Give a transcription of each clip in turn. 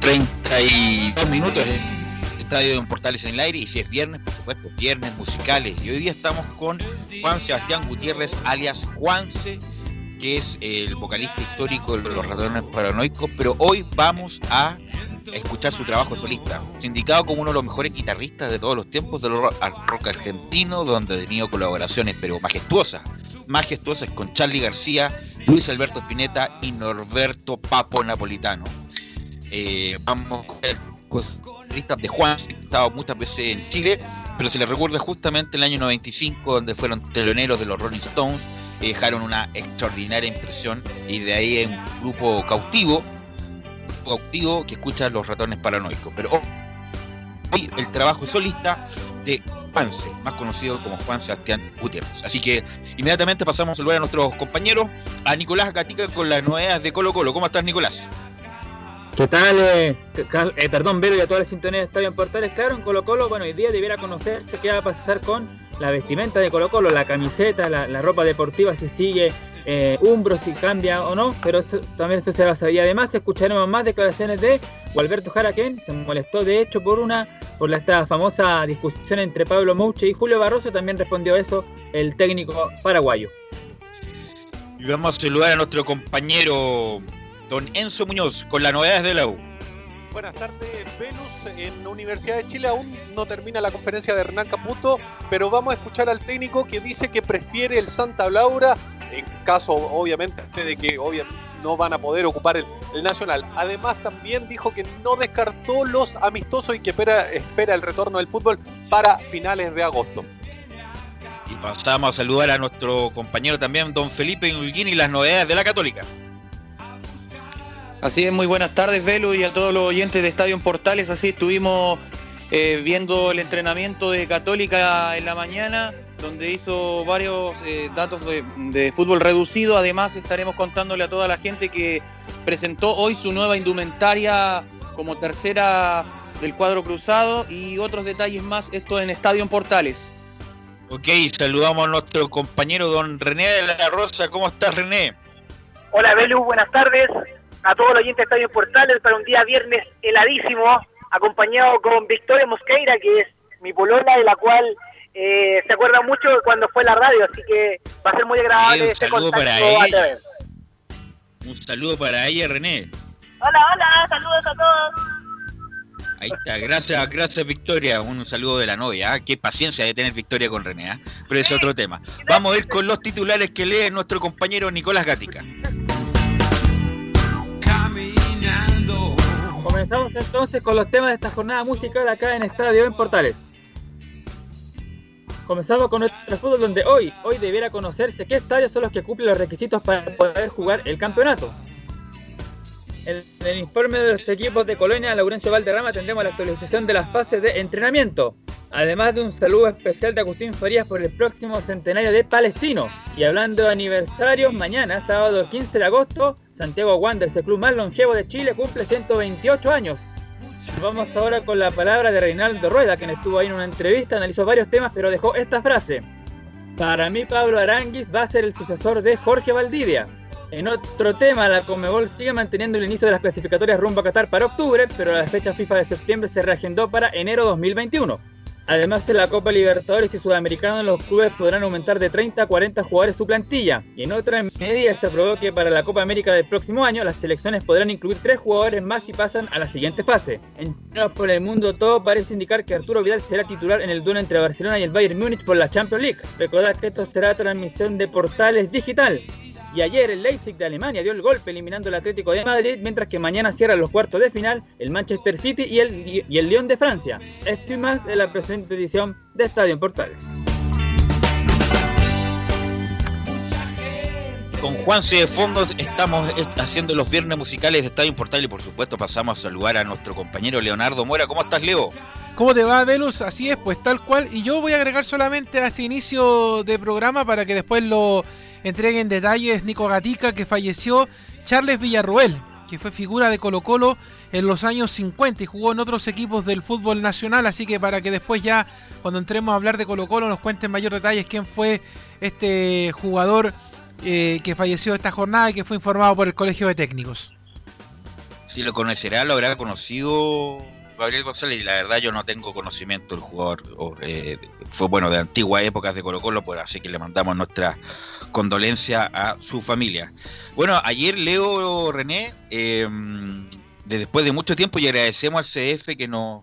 32 minutos en Estadio en Portales en el aire y si es viernes, por supuesto, viernes musicales. Y hoy día estamos con Juan Sebastián Gutiérrez, alias Juanse, que es el vocalista histórico de los ratones paranoicos, pero hoy vamos a escuchar su trabajo solista, sindicado como uno de los mejores guitarristas de todos los tiempos del rock, argentino, donde ha tenido colaboraciones pero majestuosas, majestuosas con Charlie García, Luis Alberto Spinetta y Norberto Papo Napolitano. Eh, vamos listas de Juan, que estaba muchas veces en Chile, pero se le recuerda justamente el año 95, donde fueron teloneros de los Rolling Stones, y dejaron una extraordinaria impresión, y de ahí un grupo cautivo, cautivo que escucha los ratones paranoicos. Pero hoy el trabajo solista de Juanse, más conocido como Juan Sebastián Gutiérrez. Así que inmediatamente pasamos a saludar a nuestros compañeros, a Nicolás Gatica con las novedades de Colo Colo. ¿Cómo estás, Nicolás? ¿Qué tal? Eh, eh, perdón, Vero y a toda la sintonía de Estadio en Portales. Claro, en Colo Colo, bueno, hoy día debiera conocerse qué va a pasar con la vestimenta de Colo Colo, la camiseta, la, ropa deportiva, si sigue eh, si cambia o no, pero también esto se va a saber. Y además escucharemos más declaraciones de Gualberto Jaraquén, se molestó de hecho por una, por esta famosa discusión entre Pablo Mouche y Julio Barroso, también respondió eso el técnico paraguayo. Y vamos a saludar a nuestro compañero don Enzo Muñoz con las novedades de la U. Buenas tardes, Venus. En Universidad de Chile aún no termina la conferencia de Hernán Caputo, pero vamos a escuchar al técnico que dice que prefiere el Santa Laura, en caso obviamente de que no van a poder ocupar el, Nacional. Además también dijo que no descartó los amistosos y que espera, espera el retorno del fútbol para finales de agosto. Y pasamos a saludar a nuestro compañero también, don Felipe y las novedades de la Católica. Así es, muy buenas tardes, Velo, y a todos los oyentes de Estadio en Portales. Así estuvimos eh, viendo el entrenamiento de Católica en la mañana, donde hizo varios eh, datos de, fútbol reducido. Además, estaremos contándole a toda la gente que presentó hoy su nueva indumentaria como tercera del cuadro cruzado y otros detalles más, esto en Estadio en Portales. Ok, saludamos a nuestro compañero don René de la Rosa. ¿Cómo estás, René? Hola, Belu, buenas tardes a todos los oyentes de Estadio Portales para un día viernes heladísimo, acompañado con Victoria Mosqueira, que es mi polola, de la cual eh, se acuerda mucho cuando fue la radio, así que va a ser muy agradable un este saludo contacto para a ella. través. Un saludo para ella, René. Hola, hola, saludos a todos. Ahí está, gracias, gracias Victoria. Un saludo de la novia. ¿ah? Qué paciencia de tener Victoria con René, ¿ah? pero es otro tema. Vamos a ir con los titulares que lee nuestro compañero Nicolás Gatica. Comenzamos entonces con los temas de esta jornada musical acá en Estadio en Portales. Comenzamos con nuestro fútbol donde hoy, hoy debiera conocerse qué estadios son los que cumplen los requisitos para poder jugar el campeonato. En el informe de los equipos de Colonia, Laurencio Valderrama, tendremos la actualización de las fases de entrenamiento. Además de un saludo especial de Agustín Farías por el próximo centenario de Palestino. Y hablando de aniversarios, mañana, sábado 15 de agosto, Santiago Wanderers, el club más longevo de Chile, cumple 128 años. Vamos ahora con la palabra de Reinaldo Rueda, quien estuvo ahí en una entrevista, analizó varios temas, pero dejó esta frase. Para mí Pablo Aranguis va a ser el sucesor de Jorge Valdivia. En otro tema, la Conmebol sigue manteniendo el inicio de las clasificatorias rumbo a Qatar para octubre, pero la fecha FIFA de septiembre se reagendó para enero 2021. Además, en la Copa Libertadores y Sudamericana los clubes podrán aumentar de 30 a 40 jugadores su plantilla. Y en otra medida se aprobó que para la Copa América del próximo año las selecciones podrán incluir tres jugadores más y pasan a la siguiente fase. En por el mundo todo parece indicar que Arturo Vidal será titular en el duelo entre Barcelona y el Bayern Múnich por la Champions League. Recordad que esto será transmisión de portales digital. Y ayer el Leipzig de Alemania dio el golpe eliminando al Atlético de Madrid, mientras que mañana cierran los cuartos de final el Manchester City y el, y el Lyon de Francia. Esto y más de la presente edición de Estadio en Portales. Con Juanse de Fondos estamos haciendo los viernes musicales de Estadio Portal y por supuesto pasamos a saludar a nuestro compañero Leonardo Mora. ¿Cómo estás, Leo? ¿Cómo te va, Velus? Así es, pues tal cual. Y yo voy a agregar solamente a este inicio de programa para que después lo entreguen detalles Nico Gatica, que falleció, Charles Villarruel, que fue figura de Colo Colo en los años 50 y jugó en otros equipos del fútbol nacional, así que para que después ya cuando entremos a hablar de Colo Colo nos cuenten mayor detalles quién fue este jugador eh, que falleció esta jornada y que fue informado por el Colegio de Técnicos. Si lo conocerá, lo habrá conocido Gabriel González y la verdad yo no tengo conocimiento del jugador. O, eh, fue bueno de antiguas épocas de Colo Colo, pues, así que le mandamos nuestra condolencia a su familia. Bueno, ayer Leo René, eh, de después de mucho tiempo, y agradecemos al CF que nos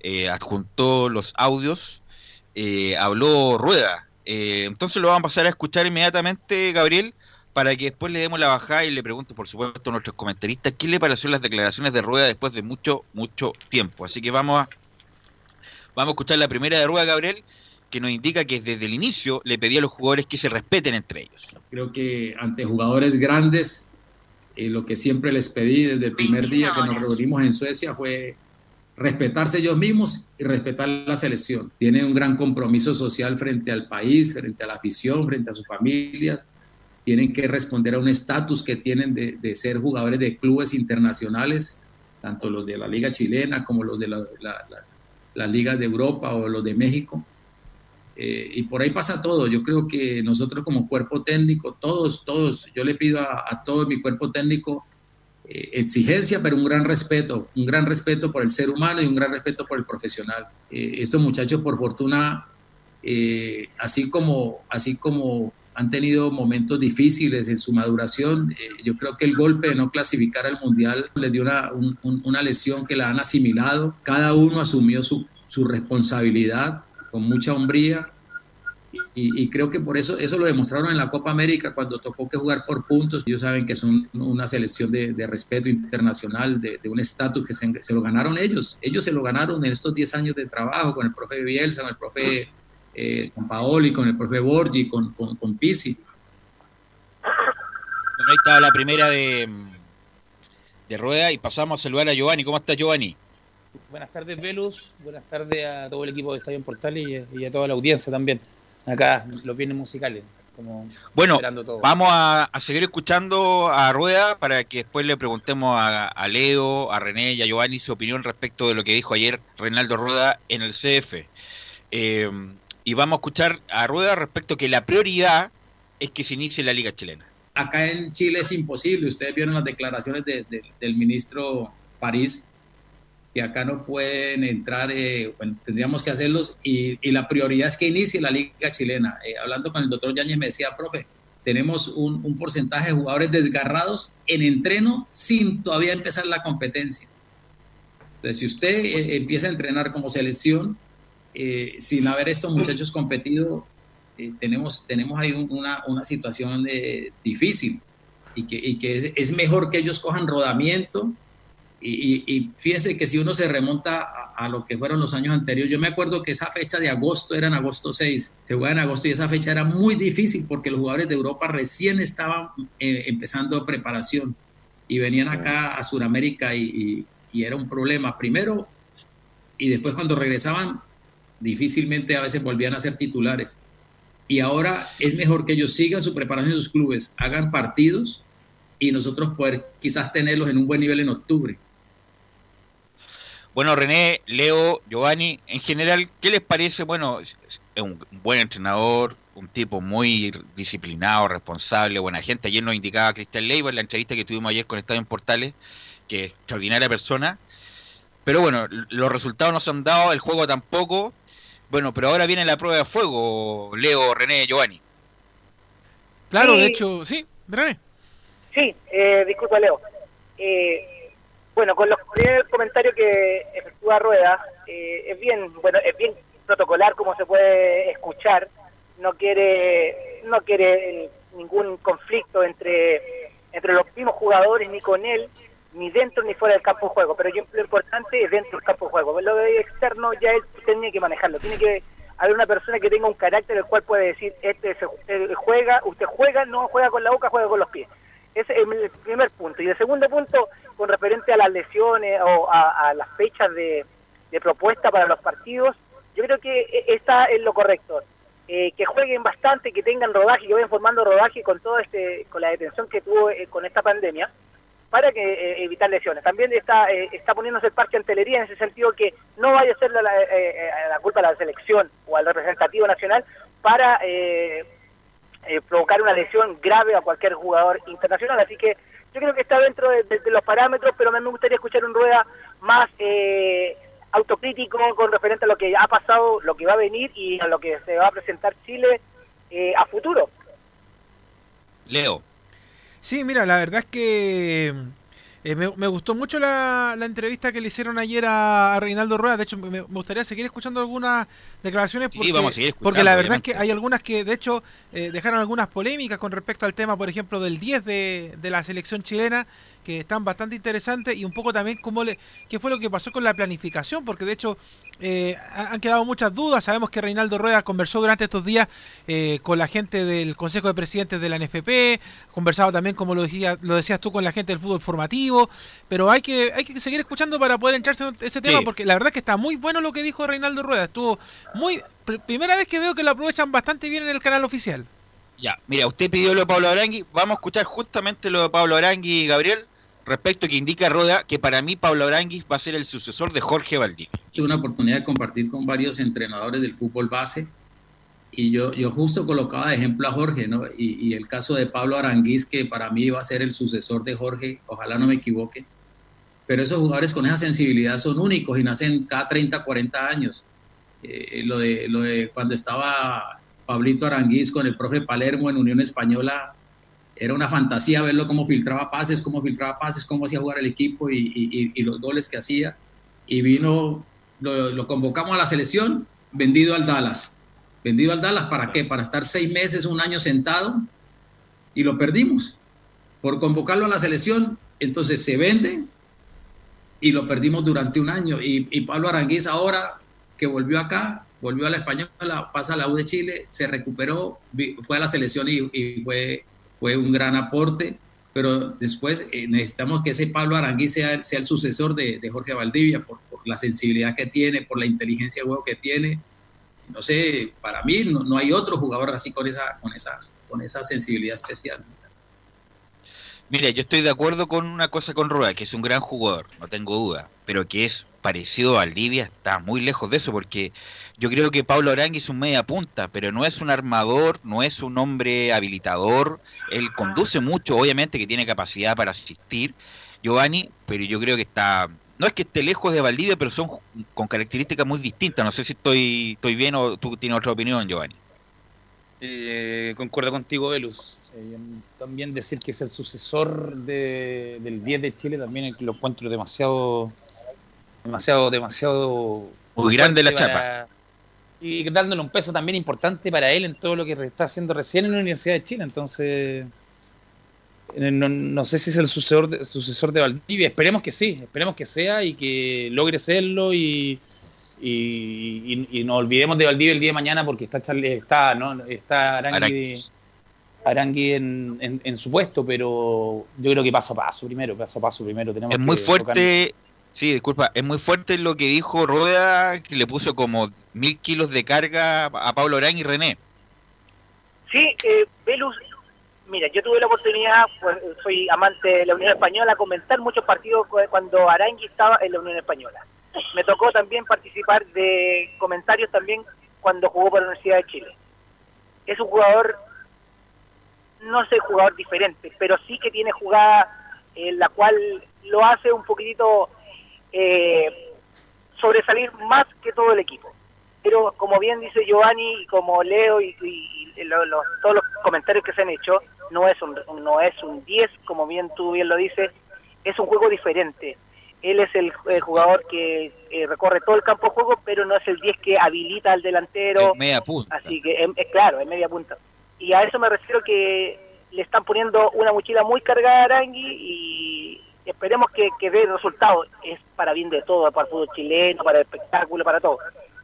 eh, adjuntó los audios, eh, habló Rueda. Eh, entonces lo vamos a pasar a escuchar inmediatamente, Gabriel, para que después le demos la bajada y le pregunte, por supuesto, a nuestros comentaristas qué le pareció las declaraciones de Rueda después de mucho, mucho tiempo. Así que vamos a, vamos a escuchar la primera de Rueda, Gabriel, que nos indica que desde el inicio le pedía a los jugadores que se respeten entre ellos. Creo que ante jugadores grandes, eh, lo que siempre les pedí desde el primer día que nos reunimos en Suecia fue respetarse ellos mismos y respetar la selección. Tienen un gran compromiso social frente al país, frente a la afición, frente a sus familias. Tienen que responder a un estatus que tienen de, de, ser jugadores de clubes internacionales, tanto los de la Liga Chilena como los de la, la, la, de Europa o los de México. Eh, y por ahí pasa todo. Yo creo que nosotros como cuerpo técnico, todos, todos, yo le pido a, a todo mi cuerpo técnico eh, exigencia, pero un gran respeto, un gran respeto por el ser humano y un gran respeto por el profesional. Eh, estos muchachos, por fortuna, eh, así, como, así como han tenido momentos difíciles en su maduración, eh, yo creo que el golpe de no clasificar al Mundial les dio una, un, una lesión que la han asimilado. Cada uno asumió su, su responsabilidad con mucha hombría y, y, creo que por eso eso lo demostraron en la Copa América cuando tocó que jugar por puntos. Ellos saben que son una selección de, de respeto internacional, de, de un estatus que se, se, lo ganaron ellos. Ellos se lo ganaron en estos 10 años de trabajo con el profe Bielsa, con el profe eh, con Paoli, con el profe Borgi, con, con, con Pisi. Bueno, ahí está la primera de, de Rueda y pasamos a saludar a Giovanni. ¿Cómo está Giovanni? Buenas tardes, Velus. Buenas tardes a todo el equipo de Estadio Portales y, y a toda la audiencia también acá los bienes musicales. Como bueno, vamos a, a, seguir escuchando a Rueda para que después le preguntemos a, a, Leo, a René y a Giovanni su opinión respecto de lo que dijo ayer Reinaldo Rueda en el CF. Eh, y vamos a escuchar a Rueda respecto que la prioridad es que se inicie la Liga Chilena. Acá en Chile es imposible. Ustedes vieron las declaraciones de, de, del ministro París. que acá no pueden entrar, eh, tendríamos que hacerlos y, la prioridad es que inicie la liga chilena. Eh, hablando con el doctor Yáñez me decía, profe, tenemos un, un, porcentaje de jugadores desgarrados en entreno sin todavía empezar la competencia. Entonces, si usted eh, empieza a entrenar como selección, eh, sin haber estos muchachos competido, eh, tenemos, tenemos ahí una, una situación difícil y que, y que es, mejor que ellos cojan rodamiento y, y, fíjense que si uno se remonta a, lo que fueron los años anteriores, yo me acuerdo que esa fecha de agosto era en agosto 6, se juega en agosto y esa fecha era muy difícil porque los jugadores de Europa recién estaban eh, empezando preparación y venían acá a Sudamérica y, y, era un problema primero y después cuando regresaban difícilmente a veces volvían a ser titulares. Y ahora es mejor que ellos sigan su preparación en sus clubes, hagan partidos y nosotros poder quizás tenerlos en un buen nivel en octubre. Bueno, René, Leo, Giovanni, en general, ¿qué les parece? Bueno, es un buen entrenador, un tipo muy disciplinado, responsable, buena gente. Ayer nos indicaba Cristian Leiva en la entrevista que tuvimos ayer con Estadio en Portales, que extraordinaria persona. Pero bueno, los resultados no se han dado, el juego tampoco. Bueno, pero ahora viene la prueba de fuego, Leo, René, Giovanni. Claro, sí. de hecho, sí, René. Sí, eh, disculpa, Leo. Eh, bueno, con los primeros comentarios que efectúa Rueda, eh, es bien, bueno, es bien protocolar como se puede escuchar, no quiere, no quiere ningún conflicto entre, entre los mismos jugadores ni con él, ni dentro ni fuera del campo de juego, pero yo, lo importante es dentro del campo de juego, lo de externo ya él tiene que manejarlo, tiene que haber una persona que tenga un carácter el cual puede decir, este se, usted juega, usted juega, no juega con la boca, juega con los pies. Ese es el primer punto. Y el segundo punto, con referente a las lesiones o a, las fechas de, propuesta para los partidos, yo creo que está en lo correcto. Eh, que jueguen bastante, que tengan rodaje, que vayan formando rodaje con todo este, con la detención que tuvo eh, con esta pandemia, para que eh, evitar lesiones. También está eh, está poniéndose el parque antelería en ese sentido que no vaya a ser la, la, la culpa a la selección o al representativo nacional para eh, provocar una lesión grave a cualquier jugador internacional. Así que yo creo que está dentro de, de, los parámetros, pero a mí me gustaría escuchar un rueda más eh, autocrítico con referente a lo que ha pasado, lo que va a venir y a lo que se va a presentar Chile eh, a futuro. Leo. Sí, mira, la verdad es que eh, me, me, gustó mucho la, la, entrevista que le hicieron ayer a, a Reinaldo Rueda. De hecho, me, me, gustaría seguir escuchando algunas declaraciones porque, sí, porque la verdad obviamente. es que hay algunas que, de hecho, eh, dejaron algunas polémicas con respecto al tema, por ejemplo, del 10 de, de la selección chilena que están bastante interesantes y un poco también cómo le, qué fue lo que pasó con la planificación, porque de hecho eh, han quedado muchas dudas. Sabemos que Reinaldo Rueda conversó durante estos días eh, con la gente del Consejo de Presidentes de la NFP, conversado también, como lo, decía, lo decías tú, con la gente del fútbol formativo, pero hay que, hay que seguir escuchando para poder entrarse en ese tema, sí. porque la verdad es que está muy bueno lo que dijo Reinaldo Rueda. Estuvo muy. Primera vez que veo que lo aprovechan bastante bien en el canal oficial. Ya, mira, usted pidió lo de Pablo Arangui, vamos a escuchar justamente lo de Pablo Arangui, Gabriel respecto que indica Roda que para mí Pablo Aranguis va a ser el sucesor de Jorge Valdivia. Tuve una oportunidad de compartir con varios entrenadores del fútbol base y yo, yo justo colocaba de ejemplo a Jorge, ¿no? Y, y, el caso de Pablo Aranguis, que para mí va a ser el sucesor de Jorge, ojalá no me equivoque, pero esos jugadores con esa sensibilidad son únicos y nacen cada 30, 40 años. Eh, lo, de, lo de cuando estaba Pablito Aranguis con el profe Palermo en Unión Española, era una fantasía verlo cómo filtraba pases, cómo filtraba pases, cómo hacía jugar el equipo y, y, y los goles que hacía. Y vino, lo, lo, convocamos a la selección, vendido al Dallas. Vendido al Dallas, ¿para qué? Para estar seis meses, un año sentado y lo perdimos. Por convocarlo a la selección, entonces se vende y lo perdimos durante un año. Y, y Pablo Aranguiz ahora, que volvió acá, volvió a la española, pasa a la U de Chile, se recuperó, fue a la selección y, y fue fue un gran aporte, pero después eh, necesitamos que ese Pablo Arangui sea, sea el sucesor de, de Jorge Valdivia por, por, la sensibilidad que tiene, por la inteligencia de juego que tiene. No sé, para mí no, no, hay otro jugador así con esa, con esa, con esa sensibilidad especial. Mira, yo estoy de acuerdo con una cosa con Rueda, que es un gran jugador, no tengo duda, pero que es parecido a Valdivia, está muy lejos de eso, porque yo creo que Pablo Arangui es un media punta, pero no es un armador, no es un hombre habilitador, él conduce mucho, obviamente que tiene capacidad para asistir, Giovanni, pero yo creo que está no es que esté lejos de Valdivia, pero son con características muy distintas. No sé si estoy, estoy bien o tú tienes otra opinión, Giovanni. Eh, concuerdo contigo, Velus. Eh, también decir que es el sucesor de, del 10 de Chile también lo encuentro demasiado, demasiado, demasiado muy grande la chapa. Y dándole un peso también importante para él en todo lo que está haciendo recién en la Universidad de Chile. Entonces, eh, no, no sé si es el sucesor de, sucesor de Valdivia. Esperemos que sí, esperemos que sea y que logre serlo y, y, y- y no olvidemos de Valdivia el día de mañana porque está está, ¿no? está Arangui, Arangui. Arangui en, en- en su puesto, pero yo creo que paso a paso primero, paso a paso primero. Tenemos Es muy que fuerte, sí, disculpa, es muy fuerte lo que dijo Rueda, que le puso como mil kilos de carga a Pablo Orán y René. Sí, eh, mira, yo tuve la oportunidad, pues, soy amante de la Unión Española, comentar muchos partidos cu- cuando Arangui estaba en la Unión Española. Me tocó también participar de comentarios también cuando jugó por la Universidad de Chile. Es un jugador, no sé, jugador diferente, pero sí que tiene jugada en la cual lo hace un poquitito eh, sobresalir más que todo el equipo pero como bien dice Giovanni y como leo y, y- y lo- lo- todos los comentarios que se han hecho, no es un no es un 10, como bien tú bien lo dices, es un juego diferente. Él es el, el jugador que eh, recorre todo el campo de juego, pero no es el 10 que habilita al delantero. Es media punta. Así que es, es claro, es media punta. Y a eso me refiero que le están poniendo una mochila muy cargada a Arangui y esperemos que, que dé resultados. Es para bien de todo, para el fútbol chileno, para el espectáculo, para todo.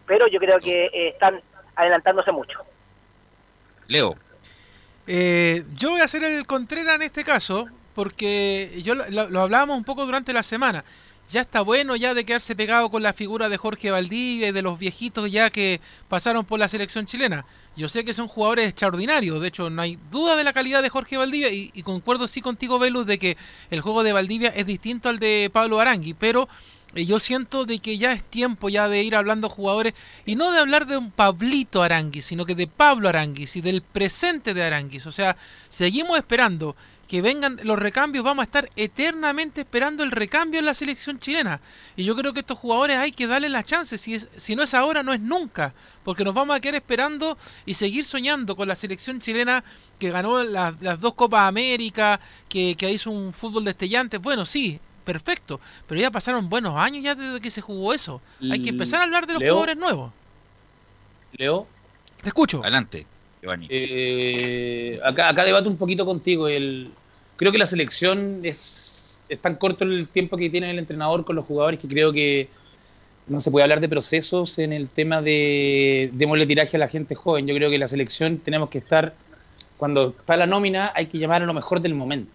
Pero yo creo que eh, están adelantándose mucho. Leo, Eh, yo voy a hacer el Contreras en este caso, porque yo lo, lo- lo hablábamos un poco durante la semana. Ya está bueno ya de quedarse pegado con la figura de Jorge Valdivia y de los viejitos ya que pasaron por la selección chilena. Yo sé que son jugadores extraordinarios, de hecho no hay duda de la calidad de Jorge Valdivia y, concuerdo sí contigo, Velus, de que el juego de Valdivia es distinto al de Pablo Arangui, pero eh, yo siento de que ya es tiempo ya de ir hablando jugadores y no de hablar de un Pablito Aranguis, sino que de Pablo Aranguis y del presente de Aranguis. O sea, seguimos esperando que vengan los recambios, vamos a estar eternamente esperando el recambio en la selección chilena. Y yo creo que estos jugadores hay que darles la chance, si, es, si no es ahora, no es nunca, porque nos vamos a quedar esperando y seguir soñando con la selección chilena que ganó la- las dos Copas América, que, que hizo un fútbol destellante. Bueno, sí, perfecto, pero ya pasaron buenos años ya desde que se jugó eso. Hay que empezar a hablar de los Leo. jugadores nuevos. Leo, Te escucho. adelante, Giovanni. eh, acá, acá debato un poquito contigo. El, creo que la selección es, tan corto el tiempo que tiene el entrenador con los jugadores que creo que no se puede hablar de procesos en el tema de démosle tiraje a la gente joven. Yo creo que la selección tenemos que estar, cuando está la nómina, hay que llamar a lo mejor del momento.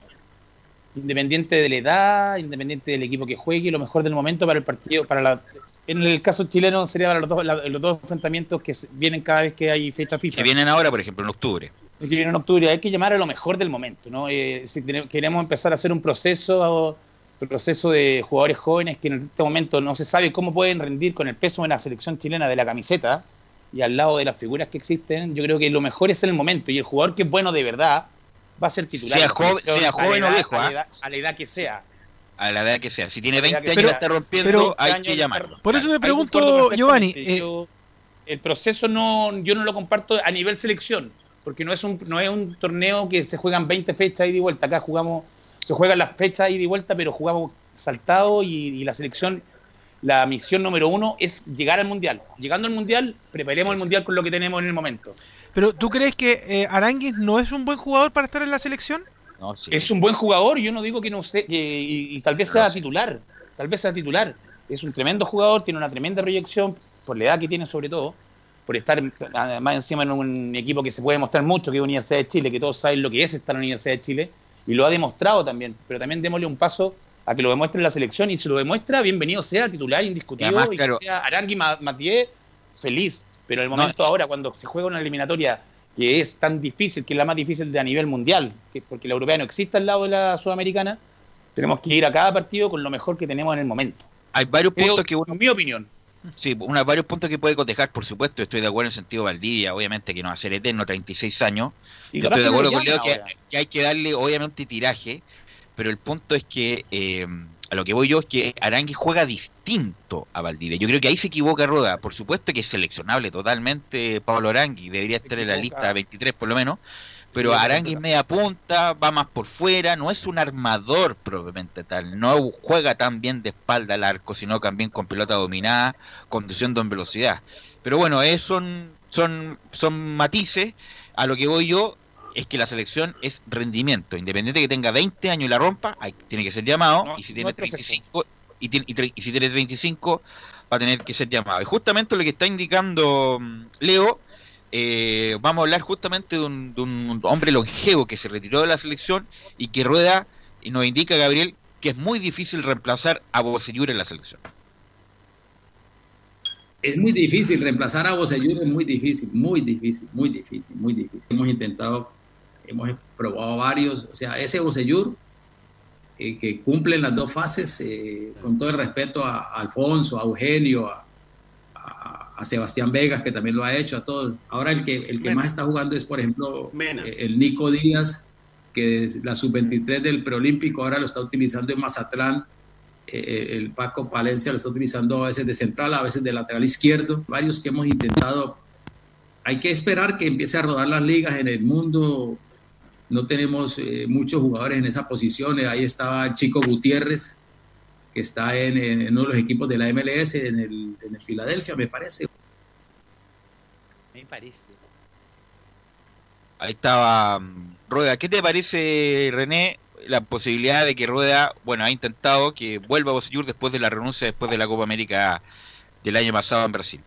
Independiente de la edad, independiente del equipo que juegue, lo mejor del momento para el partido, para la, en el caso chileno sería para los dos, los dos enfrentamientos que vienen cada vez que hay fecha FIFA Que vienen ahora, por ejemplo, en octubre. Que viene en octubre, hay que llamar a lo mejor del momento, ¿no? Eh, si tenemos- queremos empezar a hacer un proceso, un proceso de jugadores jóvenes que en este momento no se sabe cómo pueden rendir con el peso de la selección chilena de la camiseta y al lado de las figuras que existen, yo creo que lo mejor es el momento y el jugador que es bueno de verdad va a ser titular. Sea joven- sea o viejo, a la ¿ah? edad- a la edad que sea. A la edad que sea. Si tiene A la edad 20 que años y sea. está rompiendo, pero- hay que llamarlo. Por eso te pregunto, Giovanni, eh, Yo- el proceso no, yo no lo comparto a nivel selección, porque no es un, no es un torneo que se juegan 20 fechas ida y vuelta. Acá jugamos, se juegan las fechas ida y vuelta, pero jugamos saltado y, y la selección, la misión número uno es llegar al mundial. Llegando al mundial, preparemos el mundial con lo que tenemos en el momento. Pero ¿tú crees que eh, Aranguis no es un buen jugador para estar en la selección? No, sí. Es un buen jugador, yo no digo que no sé, que, y, y tal vez sea titular, tal vez sea titular. Es un tremendo jugador, tiene una tremenda proyección, por la edad que tiene sobre todo, por estar más encima en un equipo que se puede demostrar mucho, que es Universidad de Chile, que todos saben lo que es estar en la Universidad de Chile, y lo ha demostrado también, pero también démosle un paso a que lo demuestre en la selección, y si lo demuestra, bienvenido sea, titular indiscutido, Y además, y, claro. que sea Arangui Ma- Matié, feliz, pero el momento ahora, cuando se juega una eliminatoria que es tan difícil, que es la más difícil de a nivel mundial, que porque la europea no existe al lado de la sudamericana, tenemos que ir a cada partido con lo mejor que tenemos en el momento. Hay varios Creo, puntos que uno en mi opinión. Sí, una, varios puntos que puede cotejar, por supuesto. Estoy de acuerdo en el sentido de Valdivia, obviamente que no va a ser eterno, 36 años. Y estoy de acuerdo con Leo que, hay que darle, obviamente, tiraje, pero el punto es que eh, a lo que voy yo es que Arangui juega distinto a Valdivia. Yo creo que ahí se equivoca Roda. Por supuesto que es seleccionable totalmente Pablo Arangui, debería estar en la lista 23 por lo menos. Pero Arangui es media punta, va más por fuera, no es un armador propiamente tal, no juega tan bien de espalda al arco, sino también con pelota dominada, conduciendo en velocidad. Pero bueno, es, son, son, son matices. A lo que voy yo, es que la selección es rendimiento. Independiente que tenga 20 años y la rompa, tiene que ser llamado. y si tiene 35 y, si tiene 35 va a tener que ser llamado. Y justamente lo que está indicando mm, Leo, eh, vamos a hablar justamente de un, hombre longevo que se retiró de la selección y que rueda y nos indica Gabriel que es muy difícil reemplazar a Bocellur en la selección. Es muy difícil reemplazar a Bocellur, es muy difícil, muy difícil, muy difícil, muy difícil. Hemos intentado hemos probado varios, o sea, ese Bocellur, eh, que cumple las dos fases, eh, con todo el respeto a, Alfonso, a Eugenio, a, Sebastián Vegas, que también lo ha hecho, a todos. Ahora el que, el que más está jugando es, por ejemplo, eh, el Nico Díaz, que es la sub-23 del preolímpico, ahora lo está utilizando en Mazatlán. el Paco Palencia lo está utilizando a veces de central, a veces de lateral izquierdo. Varios que hemos intentado. Hay que esperar que empiece a rodar las ligas en el mundo no tenemos eh, muchos jugadores en esa posición. Ahí estaba Chico Gutiérrez, que está en, uno de los equipos de la MLS, en el, en el Filadelfia, me parece. Me parece. Ahí estaba mm, Rueda. ¿Qué te parece, René, la posibilidad de que Rueda, bueno, ha intentado que vuelva a Bosellur después de la renuncia, después de la Copa América del año pasado en Brasil?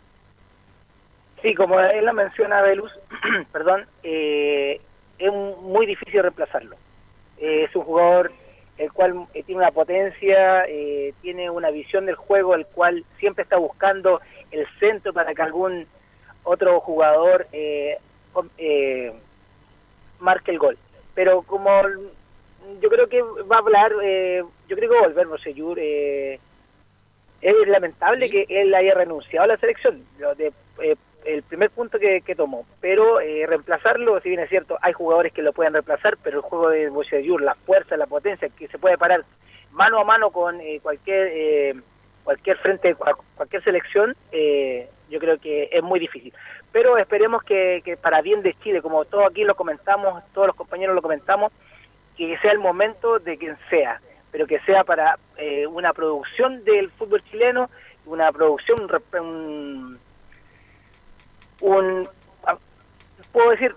Sí, como él lo menciona, Velus, perdón, eh, es muy difícil reemplazarlo. Eh, es un jugador el cual eh, tiene una potencia, eh, tiene una visión del juego, el cual siempre está buscando el centro para que algún otro jugador marque el gol. Pero como yo creo que va a hablar, yo creo que va a volver Rosellur. es lamentable que él haya renunciado a la selección. De, el primer punto que, tomó. Pero eh, reemplazarlo, si bien es cierto, hay jugadores que lo pueden reemplazar, pero el juego de Bocheyur, la fuerza, la potencia, que se puede parar mano a mano con eh, cualquier eh, cualquier frente, cualquier selección, yo creo que es muy difícil. Pero esperemos que, que, para bien de Chile, como todos aquí lo comentamos, todos los compañeros lo comentamos, que sea el momento de quien sea, pero que sea para una producción del fútbol chileno, una producción, un, un puedo decir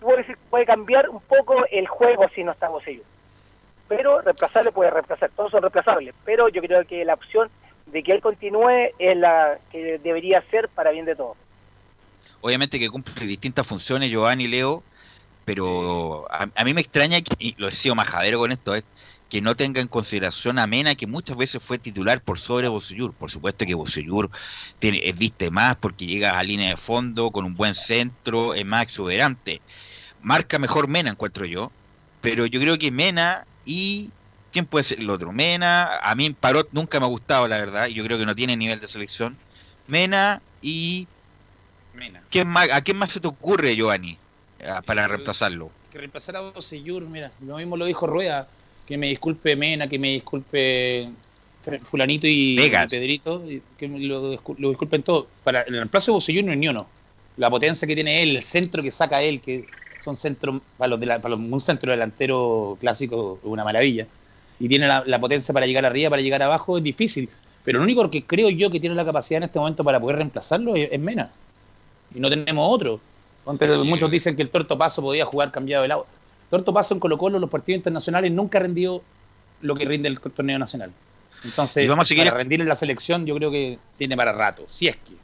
puedo decir puede cambiar un poco el juego si no estamos ellos. Pero reemplazarle puede reemplazar todos son reemplazables pero yo creo que la opción de que él continúe es la que debería ser para bien de todos. Obviamente que cumple distintas funciones Giovanni Leo pero a, mí me extraña y lo he sido majadero con esto es que no tenga en consideración a Mena, que muchas veces fue titular por sobre Bosellur. Por supuesto que Bosellur tiene, viste más porque llega a línea de fondo con un buen centro, es más exuberante. Marca mejor Mena, encuentro yo. Pero yo creo que Mena y. ¿Quién puede ser el otro? Mena. A mí Parot nunca me ha gustado, la verdad. Y yo creo que no tiene nivel de selección. Mena y. Mena. ¿A quién más se te ocurre, Giovanni? Ah, para reemplazarlo. Que reemplazar a Bosellur, mira. Lo mismo lo dijo Rueda que me disculpe Mena, que me disculpe Fulanito y Pedrito, que lo, disculpen todo. Para el reemplazo de Bocellur no es ni uno. La potencia que tiene él, el centro que saca él, que son centros, para, los de para un centro delantero clásico, una maravilla. Y tiene la, potencia para llegar arriba, para llegar abajo, es difícil. Pero lo único que creo yo que tiene la capacidad en este momento para poder reemplazarlo es, Mena. Y no tenemos otro. muchos dicen que el Torto Paso podía jugar cambiado de lado. Torto Paso en Colo Colo, los partidos internacionales nunca ha rendido lo que rinde el torneo nacional. Entonces, vamos a seguir para rendir en la selección yo creo que tiene para rato, si es que.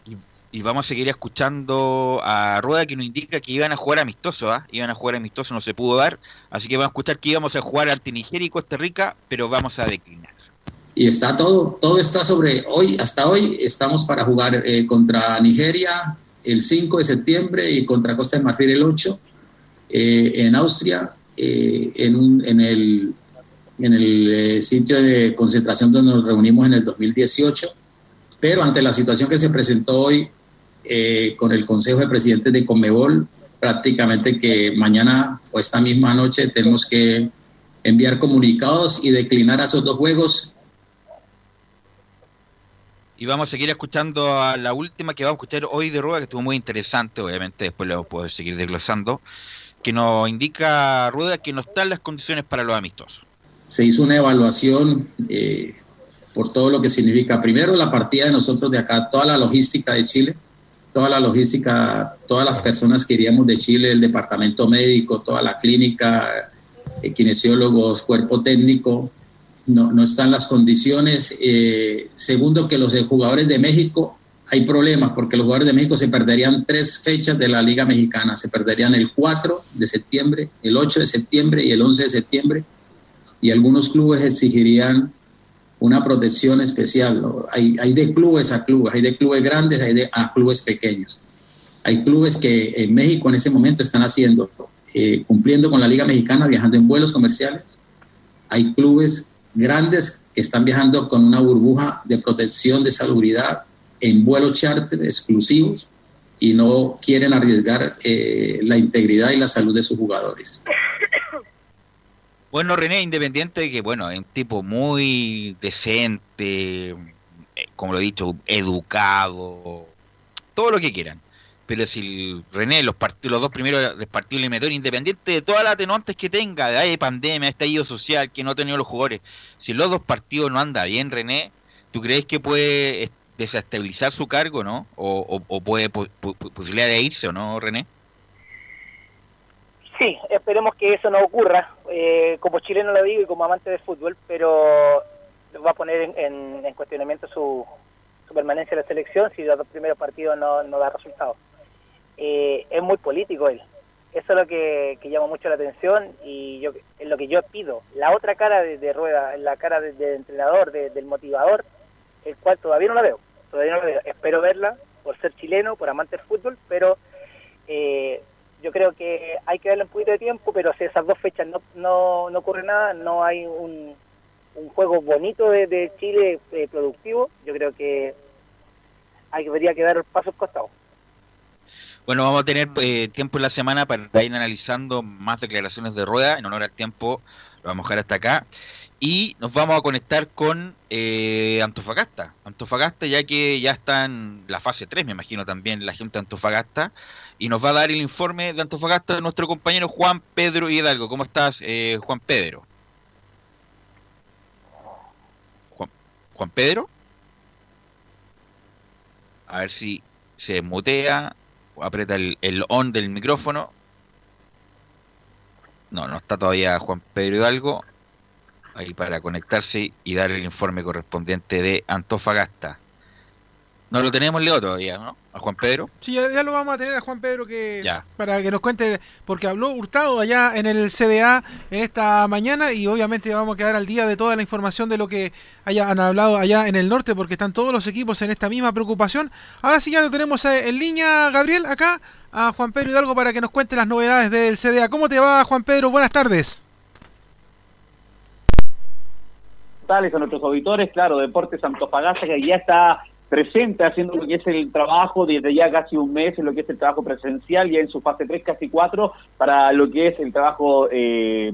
Y, vamos a seguir escuchando a Rueda que nos indica que iban a jugar amistoso, ¿ah? Iban a jugar amistoso, no se pudo dar. Así que vamos a escuchar que íbamos a jugar ante Nigeria y Costa Rica, pero vamos a declinar. Y está todo, todo está sobre hoy, hasta hoy estamos para jugar eh, contra Nigeria el 5 de septiembre y contra Costa de Marfil el 8 eh, en Austria eh, en, en, el, en el eh, sitio de concentración donde nos reunimos en el 2018, pero ante la situación que se presentó hoy eh, con el Consejo de Presidentes de Conmebol, prácticamente que mañana o esta misma noche tenemos que enviar comunicados y declinar a esos dos juegos. Y vamos a seguir escuchando a la última que vamos a escuchar hoy de Rueda, que estuvo muy interesante, obviamente después lo puedo seguir desglosando, que nos indica Rueda que no están las condiciones para los amistosos. Se hizo una evaluación eh, por todo lo que significa, primero la partida de nosotros de acá, toda la logística de Chile, toda la logística, todas las personas que iríamos de Chile, el departamento médico, toda la clínica, eh, kinesiólogos, cuerpo técnico, no, no están las condiciones. Eh, segundo, que los jugadores de México hay problemas porque los jugadores de México se perderían tres fechas de la Liga Mexicana. Se perderían el 4 de septiembre, el 8 de septiembre y el 11 de septiembre. Y algunos clubes exigirían una protección especial. Hay, hay de clubes a clubes, hay de clubes grandes, hay de a clubes pequeños. Hay clubes que en México en ese momento están haciendo, eh, cumpliendo con la Liga Mexicana, viajando en vuelos comerciales. Hay clubes grandes que están viajando con una burbuja de protección de salubridad en vuelos charter exclusivos y no quieren arriesgar eh, la integridad y la salud de sus jugadores. Bueno, René, independiente de que, bueno, es un tipo muy decente, eh, como lo he dicho, educado, todo lo que quieran. Pero si René, los, partidos, los dos primeros partidos eliminatorios, independiente de todas las atenuantes que tenga, de pandemia, estallido social, que no ha tenido los jugadores, si los dos partidos no anda bien, René, ¿tú crees que puede desestabilizar su cargo, no? O, puede posibilidad de irse, ¿o no, René? Sí, esperemos que eso no ocurra. Eh, como chileno lo digo y como amante del fútbol, pero va a poner en, cuestionamiento su, permanencia en la selección si los dos primeros partidos no, no da resultados. Eh, es muy político él. Eso es lo que, llama mucho la atención y yo es lo que yo pido. La otra cara de, Rueda, la cara del entrenador, del motivador, el cual todavía no la veo. Todavía no. Espero verla por ser chileno, por amante del fútbol, pero eh, yo creo que hay que darle un poquito de tiempo, pero si esas dos fechas no, no, no ocurre nada, no hay un, un juego bonito de, Chile eh, productivo, yo creo que hay que debería quedar pasos costados. Bueno, vamos a tener eh, tiempo en la semana para ir analizando más declaraciones de rueda. En honor al tiempo, vamos a dejar hasta acá. Y nos vamos a conectar con eh, Antofagasta. Antofagasta, ya que ya está en la fase 3, me imagino también la gente de Antofagasta. Y nos va a dar el informe de Antofagasta nuestro compañero Juan Pedro Hidalgo. ¿Cómo estás, eh, Juan Pedro? Juan, Juan Pedro. A ver si se mutea aprieta el, on del micrófono. No, no está todavía Juan Pedro Hidalgo. Ahí para conectarse y dar el informe correspondiente de Antofagasta. No lo tenemos Leo todavía, ¿no? A Juan Pedro. Sí, ya, lo vamos a tener a Juan Pedro que para que nos cuente, porque habló Hurtado allá en el CDA en esta mañana y obviamente vamos a quedar al día de toda la información de lo que hayan hablado allá en el norte, porque están todos los equipos en esta misma preocupación. Ahora sí ya lo tenemos eh, en línea, Gabriel, acá a Juan Pedro Hidalgo para que nos cuente las novedades del CDA. ¿Cómo te va, Juan Pedro? Buenas tardes. Tales a nuestros auditores, claro, Deportes Antofagasta que ya está presente haciendo lo que es el trabajo desde ya casi un mes en lo que es el trabajo presencial, ya en su fase 3, casi 4, para lo que es el trabajo eh,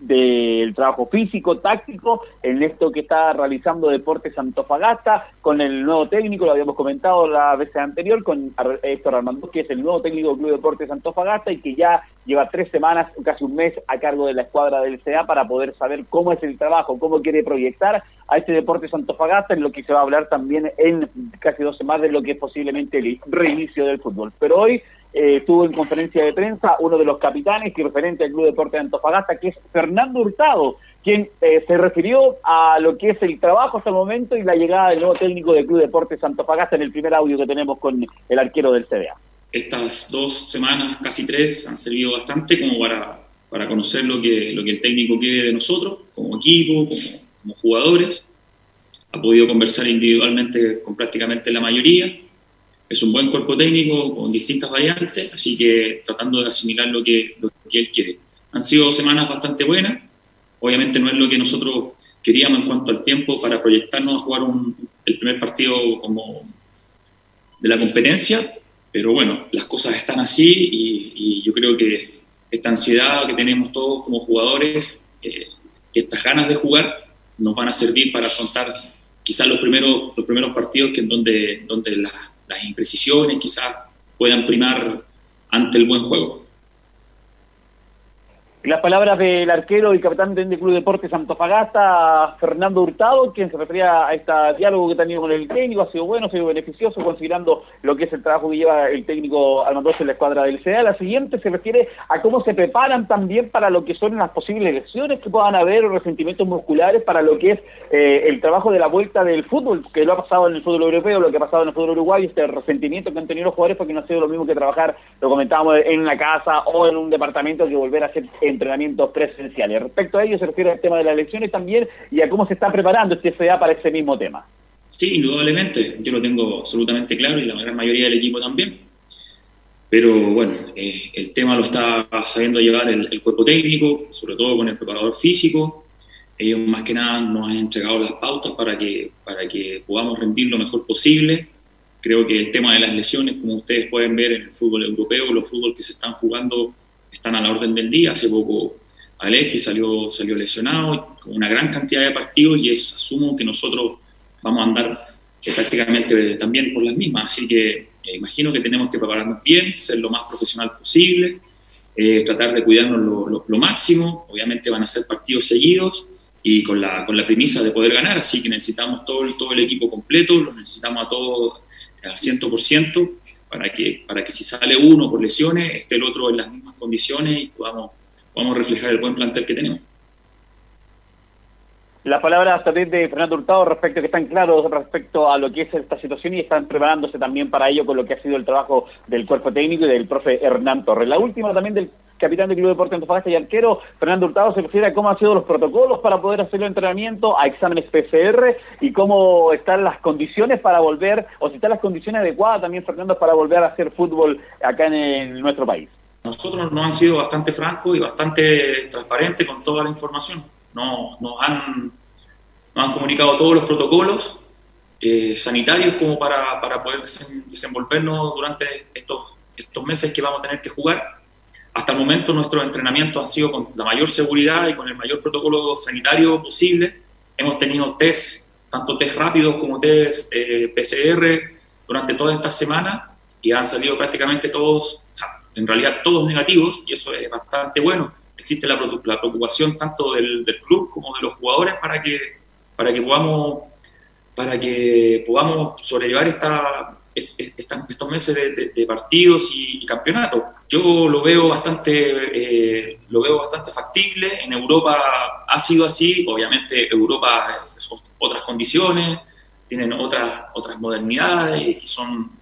del trabajo físico, táctico, en esto que está realizando Deportes Antofagasta, con el nuevo técnico, lo habíamos comentado la vez anterior, con Héctor Armando, que es el nuevo técnico del Club Deportes Antofagasta y que ya lleva tres semanas, casi un mes, a cargo de la escuadra del CA para poder saber cómo es el trabajo, cómo quiere proyectar a este Deportes Antofagasta, en lo que se va a hablar también en casi dos semanas de lo que es posiblemente el reinicio del fútbol. Pero hoy eh, estuvo en conferencia de prensa uno de los capitanes y referente al Club Deporte de Antofagasta, que es Fernando Hurtado, quien eh, se refirió a lo que es el trabajo hasta el momento y la llegada del nuevo técnico del Club Deportes Antofagasta en el primer audio que tenemos con el arquero del CDA. Estas dos semanas, casi tres, han servido bastante como para, para conocer lo que, lo que el técnico quiere de nosotros, como equipo, como, como jugadores. Ha podido conversar individualmente con prácticamente la mayoría es un buen cuerpo técnico con distintas variantes, así que tratando de asimilar lo que, lo que él quiere. Han sido semanas bastante buenas, obviamente no es lo que nosotros queríamos en cuanto al tiempo para proyectarnos a jugar el primer partido como de la competencia, pero bueno, las cosas están así y, yo creo que esta ansiedad que tenemos todos como jugadores, eh, estas ganas de jugar, nos van a servir para afrontar quizás los primeros, los primeros partidos que en donde, donde las imprecisiones quizás puedan primar ante el buen juego. Las palabras del arquero y capitán del Club Deportes Antofagasta, Fernando Hurtado, quien se refería a este diálogo que ha tenido con el técnico, ha sido bueno, ha sido beneficioso, considerando lo que es el trabajo que lleva el técnico Armando en la escuadra del CDA. La siguiente se refiere a cómo se preparan también para lo que son las posibles lesiones que puedan haber, o resentimientos musculares, para lo que es eh, el trabajo de la vuelta del fútbol, que lo ha pasado en el fútbol europeo, lo que ha pasado en el fútbol uruguayo, este resentimiento que han tenido los jugadores, porque no ha sido lo mismo que trabajar, lo comentábamos, en la casa o en un departamento que volver a hacer entrenamientos presenciales. Respecto a ello se refiere al tema de las elecciones también y a cómo se está preparando este FA para ese mismo tema. Sí, indudablemente, yo lo tengo absolutamente claro y la gran mayoría del equipo también. Pero bueno, eh, el tema lo está sabiendo llevar el, cuerpo técnico, sobre todo con el preparador físico. Ellos más que nada nos han entregado las pautas para que, para que podamos rendir lo mejor posible. Creo que el tema de las lesiones, como ustedes pueden ver en el fútbol europeo, los fútbol que se están jugando están a la orden del día. Hace poco Alexis salió, salió lesionado con una gran cantidad de partidos y es, asumo que nosotros vamos a andar eh, prácticamente también por las mismas. Así que eh, imagino que tenemos que prepararnos bien, ser lo más profesional posible, eh, tratar de cuidarnos lo, lo, máximo. Obviamente van a ser partidos seguidos y con la, con la premisa de poder ganar, así que necesitamos todo, todo el equipo completo, lo necesitamos a todos al 100% para que, para que si sale uno por lesiones, esté el otro en las mismas condiciones y podamos, podamos reflejar el buen plantel que tenemos. Las palabras también de Fernando Hurtado respecto que están claros respecto a lo que es esta situación y están preparándose también para ello con lo que ha sido el trabajo del cuerpo técnico y del profe Hernán Torres. La última también del capitán del Club de Deportes Antofagasta y arquero, Fernando Hurtado se refiere a cómo han sido los protocolos para poder hacer el entrenamiento, a exámenes PCR y cómo están las condiciones para volver, o si están las condiciones adecuadas también, Fernando, para volver a hacer fútbol acá en, nuestro país. Nosotros nos han sido bastante francos y bastante transparentes con toda la información no, nos, han, comunicado todos los protocolos eh, sanitarios como para, poder desenvolvernos durante estos, meses que vamos a tener que jugar. Hasta el momento nuestros entrenamientos han sido con la mayor seguridad y con el mayor protocolo sanitario posible. Hemos tenido test, tanto test rápidos como test eh, PCR durante toda esta semana y han salido prácticamente todos, en realidad todos negativos y eso es bastante bueno existe la, preocupación tanto del, club como de los jugadores para que, para que, podamos, para que podamos sobrellevar esta, estos meses de, partidos y, campeonatos. Yo lo veo bastante, eh, lo veo bastante factible. En Europa ha sido así. Obviamente Europa es, otras condiciones, tienen otras, otras modernidades y son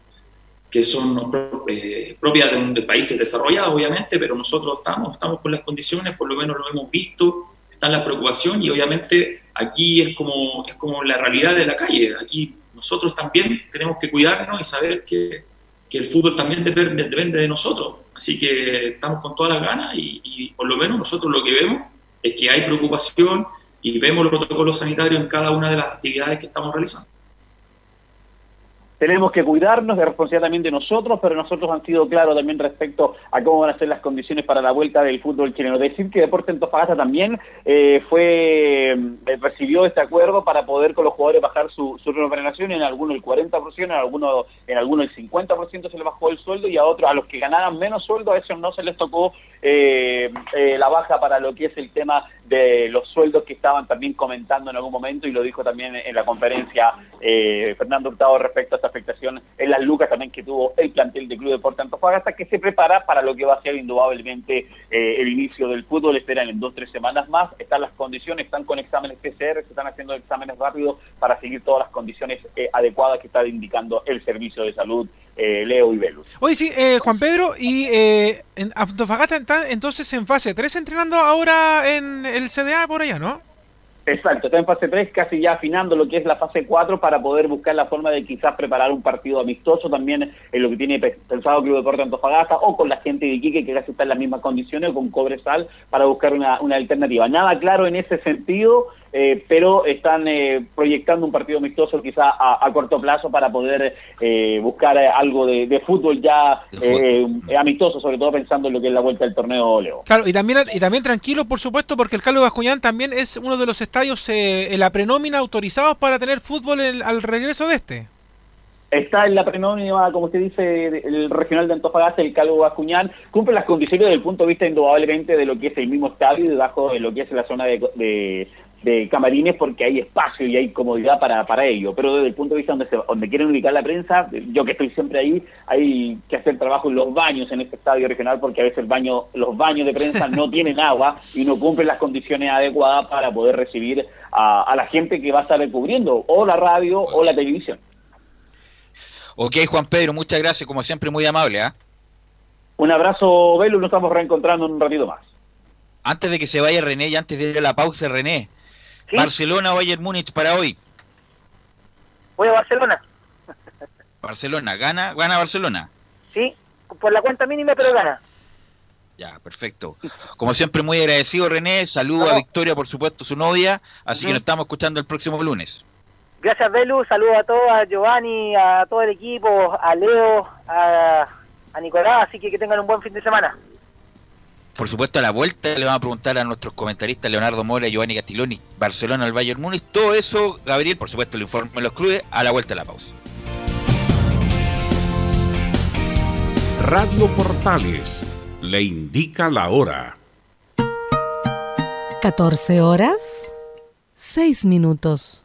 que son eh, propias de, países desarrollados, obviamente, pero nosotros estamos, estamos con las condiciones, por lo menos lo hemos visto, está la preocupación y obviamente aquí es como, es como la realidad de la calle. Aquí nosotros también tenemos que cuidarnos y saber que, que el fútbol también depende, depende, de nosotros. Así que estamos con todas las ganas y, y por lo menos nosotros lo que vemos es que hay preocupación y vemos los protocolos sanitarios en cada una de las actividades que estamos realizando tenemos que cuidarnos de responsabilidad también de nosotros, pero nosotros han sido claros también respecto a cómo van a ser las condiciones para la vuelta del fútbol chileno. Decir que Deporte Antofagasta también eh, fue eh, recibió este acuerdo para poder con los jugadores bajar su, su remuneración, en algunos el 40%, en algunos en algunos el 50% se les bajó el sueldo y a otros, a los que ganaran menos sueldo, a esos no se les tocó eh, la baja para lo que es el tema de los sueldos que estaban también comentando en algún momento y lo dijo también en la conferencia Fernando Hurtado respecto a esta afectación en las lucas también que tuvo el plantel del Club Deporte Antofagasta, que se prepara para lo que va a ser indudablemente eh, el inicio del fútbol. Esperan en dos tres semanas más. Están las condiciones, están con exámenes PCR, se están haciendo exámenes rápidos para seguir todas las condiciones eh, adecuadas que está indicando el Servicio de Salud. Eh, Leo y Velus. Oye, sí, Juan Pedro, y en Antofagasta está entonces en fase 3 entrenando ahora en el CDA por allá, ¿no? Exacto, está en fase 3, casi ya afinando lo que es la fase 4 para poder buscar la forma de quizás preparar un partido amistoso también en lo que tiene pensado Club Deporte Antofagasta o con la gente de Iquique que casi está en las mismas condiciones o con Cobresal para buscar una, una alternativa. Nada claro en ese sentido eh, pero están eh, proyectando un partido amistoso quizá a, corto plazo para poder eh, buscar algo de, fútbol ya amistoso, sobre todo pensando en lo que es la vuelta del torneo Leo. Claro, y también, y también tranquilo, por supuesto, porque el Carlos Bascuñán también es uno de los estadios en la prenómina autorizados para tener fútbol al regreso de este. Está en la prenómina, como usted dice, el regional de Antofagasta, el Calvo Bascuñán, cumple las condiciones desde el punto de vista indudablemente de lo que es el mismo estadio, debajo de lo que es la zona de, de, camarines, porque hay espacio y hay comodidad para, para ello. Pero desde el punto de vista donde, se, donde quieren ubicar la prensa, yo que estoy siempre ahí, hay que hacer trabajo en los baños en este estadio regional, porque a veces el baño, los baños de prensa no tienen agua y no cumplen las condiciones adecuadas para poder recibir a, a la gente que va a estar cubriendo o la radio o la televisión. Ok, Juan Pedro, muchas gracias, como siempre, muy amable. ¿ah? Un abrazo, Velo, nos estamos reencontrando en un ratito más. Antes de que se vaya René y antes de ir a la pausa, René, Barcelona o Bayern Múnich para hoy. Voy a Barcelona. Barcelona, ¿gana, gana Barcelona? Sí, por la cuenta mínima, pero gana. Ya, perfecto. Como siempre, muy agradecido, René. Saludo a Victoria, por supuesto, su novia. Así que nos estamos escuchando el próximo lunes. Gracias, Belu. Saludos a todos, a Giovanni, a todo el equipo, a Leo, a, Nicolás. Así que que tengan un buen fin de semana. Por supuesto, a la vuelta le vamos a preguntar a nuestros comentaristas Leonardo Mora y Giovanni Castiglioni, Barcelona al Bayern Múnich. Todo eso, Gabriel, por supuesto, el informe de los clubes a la vuelta de la pausa. Radio Portales le indica la hora. 14 horas, 6 minutos.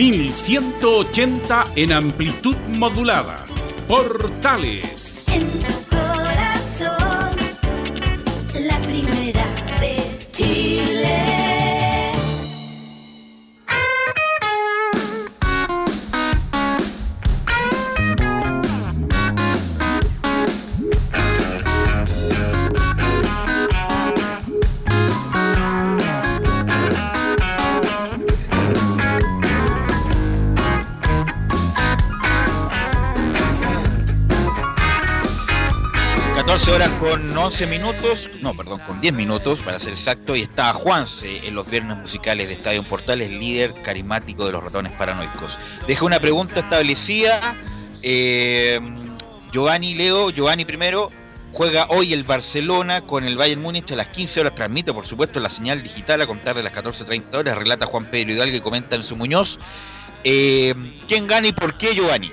1180 en amplitud modulada. Portales. Horas con 11 minutos, no, perdón, con 10 minutos para ser exacto, y está Juanse en los viernes musicales de Estadio Portales, líder carismático de los ratones paranoicos. Deja una pregunta establecida. Eh, Giovanni Leo, Giovanni primero, juega hoy el Barcelona con el Bayern Múnich a las 15 horas. Transmite, por supuesto, la señal digital a contar de las 14.30 horas. Relata Juan Pedro Hidalgo y comenta en su Muñoz. Eh, ¿Quién gana y por qué, Giovanni?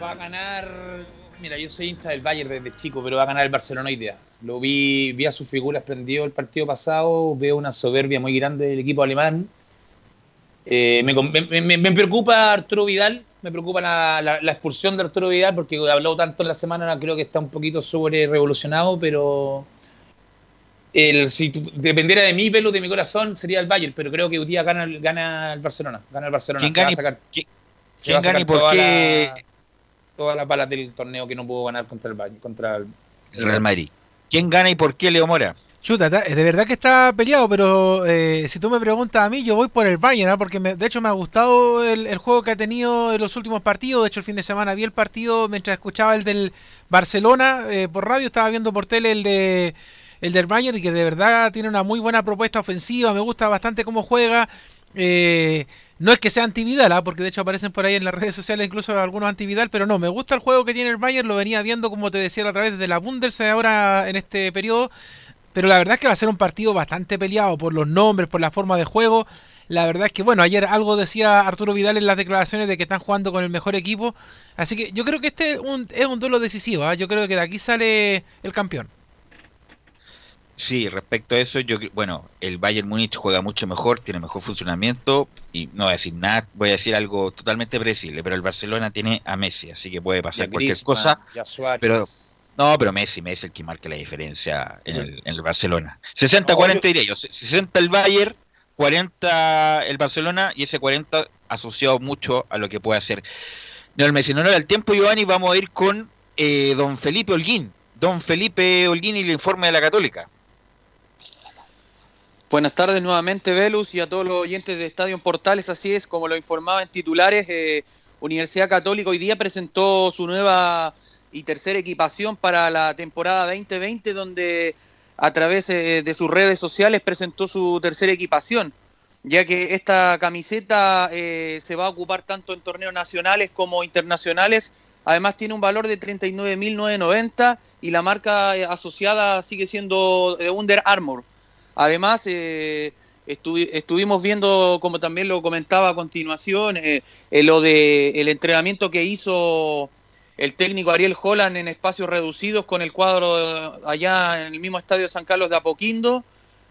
Va a ganar mira, yo soy hincha del Bayern desde chico, pero va a ganar el Barcelona hoy día. Lo vi, vi a sus figuras prendido el partido pasado, veo una soberbia muy grande del equipo alemán. Eh, me, preocupa Arturo Vidal, me preocupa la, expulsión de Arturo Vidal, porque hablado tanto en la semana, creo que está un poquito sobre revolucionado, pero el, si dependiera de mí, pelo, de mi corazón, sería el Bayern, pero creo que hoy día gana, gana el Barcelona. Gana el Barcelona. ¿Quién gana, ¿quién, gana y por qué? Todas las balas del torneo que no pudo ganar contra el, contra el, Real Madrid. ¿Quién gana y por qué Leo Mora? Chuta, de verdad que está peleado, pero eh, si tú me preguntas a mí, yo voy por el Bayern, ¿no? porque de hecho me ha gustado el, juego que ha tenido en los últimos partidos. De hecho, el fin de semana vi el partido mientras escuchaba el del Barcelona eh, por radio, estaba viendo por tele el de el del Bayern y que de verdad tiene una muy buena propuesta ofensiva. Me gusta bastante cómo juega. Eh, no es que sea anti-Vidal, ¿ah? porque de hecho aparecen por ahí en las redes sociales incluso algunos anti-Vidal, pero no, me gusta el juego que tiene el Bayern, lo venía viendo como te decía a través de la Bundesliga ahora en este periodo, pero la verdad es que va a ser un partido bastante peleado por los nombres, por la forma de juego. La verdad es que, bueno, ayer algo decía Arturo Vidal en las declaraciones de que están jugando con el mejor equipo. Así que yo creo que este es un duelo decisivo. ¿ah? Yo creo que de aquí sale el campeón. Sí, respecto a eso, yo bueno, el Bayern Múnich juega mucho mejor, tiene mejor funcionamiento y no voy a decir nada, voy a decir algo totalmente predecible, pero el Barcelona tiene a Messi, así que puede pasar cualquier cosa. Pero no, pero Messi, Messi es el que marca la diferencia en el, en el Barcelona. 60-40 diría yo, 60 el Bayern, 40 el Barcelona y ese 40 asociado mucho a lo que puede hacer. No, el Messi, no, no, el tiempo Giovanni, vamos a ir con eh, don Felipe Holguín. Don Felipe Holguín y el informe de la Católica. Buenas tardes nuevamente, Velus, y a todos los oyentes de Estadio Portales. Así es, como lo informaba en titulares, eh, Universidad Católica hoy día presentó su nueva y tercera equipación para la temporada 2020, donde a través eh, de sus redes sociales presentó su tercera equipación, ya que esta camiseta eh, se va a ocupar tanto en torneos nacionales como internacionales. Además tiene un valor de 39.990 y la marca asociada sigue siendo de Under Armour. Además, eh, estuvimos viendo, como también lo comentaba a continuación, eh, eh, lo de el entrenamiento que hizo el técnico Ariel Holland en espacios reducidos con el cuadro allá en el mismo estadio San Carlos de Apoquindo.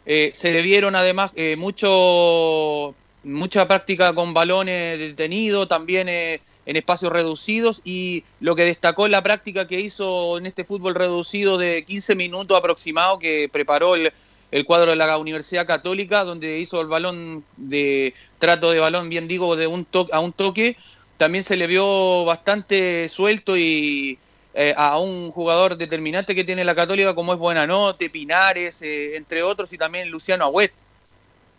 se le vieron además mucho, mucha práctica con balones detenidos, también en espacios reducidos y lo que destacó la práctica que hizo en este fútbol reducido de 15 minutos aproximado que preparó el, el cuadro de la Universidad Católica, donde hizo el balón de trato de balón, bien digo, de un toque a un toque. También se le vio bastante suelto y eh, a un jugador determinante que tiene la Católica, como es Buenanote, Pinares, eh, entre otros, y también Luciano Agüet.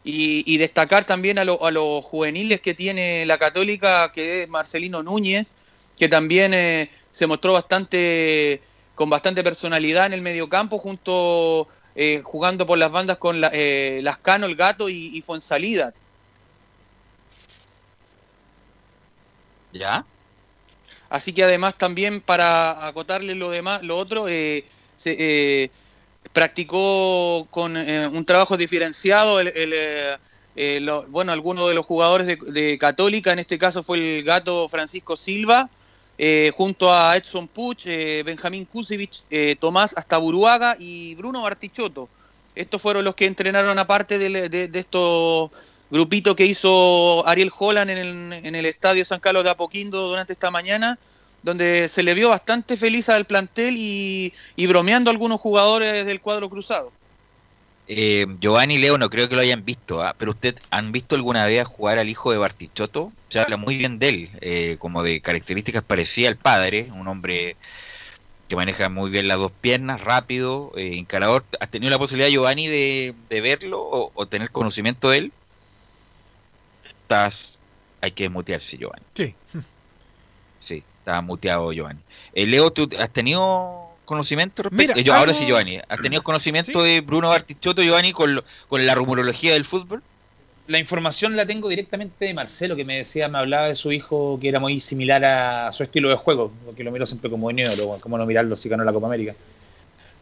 Y, destacar también a, a, los juveniles que tiene la Católica, que es Marcelino Núñez, que también eh, se mostró bastante con bastante personalidad en el mediocampo junto eh, jugando por las bandas con la, eh, Lascano, el Gato y, y Fonsalida. ¿Ya? Así que además también para acotarle lo demás, lo otro, eh, se, eh, practicó con eh, un trabajo diferenciado el, el, eh, eh, lo- bueno, algunos de los jugadores de, de Católica, en este caso fue el gato Francisco Silva, eh, junto a Edson Puch, eh, Benjamín Kusevich, eh, Tomás Astaburuaga y Bruno Bartichotto. Estos fueron los que entrenaron aparte del- de, de estos grupitos que hizo Ariel Holland en el, en el estadio San Carlos de Apoquindo durante esta mañana, donde se le vio bastante feliz al plantel y, y bromeando a algunos jugadores del cuadro cruzado. Eh, Giovanni y Leo no creo que lo hayan visto, ¿ah? pero usted han visto alguna vez jugar al hijo de Bartichotto? Se habla muy bien de él, eh, como de características parecidas al padre, un hombre que maneja muy bien las dos piernas, rápido, eh, encarador. ¿Has tenido la posibilidad, Giovanni, de, de verlo o, o tener conocimiento de él? Estás, hay que mutearse, Giovanni. Sí. Sí, está muteado, Giovanni. Eh, Leo, ¿tú has tenido conocimiento respecto? Mira, ahora sí, Giovanni. ¿Has tenido conocimiento de Bruno Bartichotto, Giovanni, con, lo- con la rumorología del fútbol? La información la tengo directamente de Marcelo, que me decía, me hablaba de su hijo que era muy similar a su estilo de juego, porque lo miro siempre como neólogo, como no mirarlo si ganó la Copa América.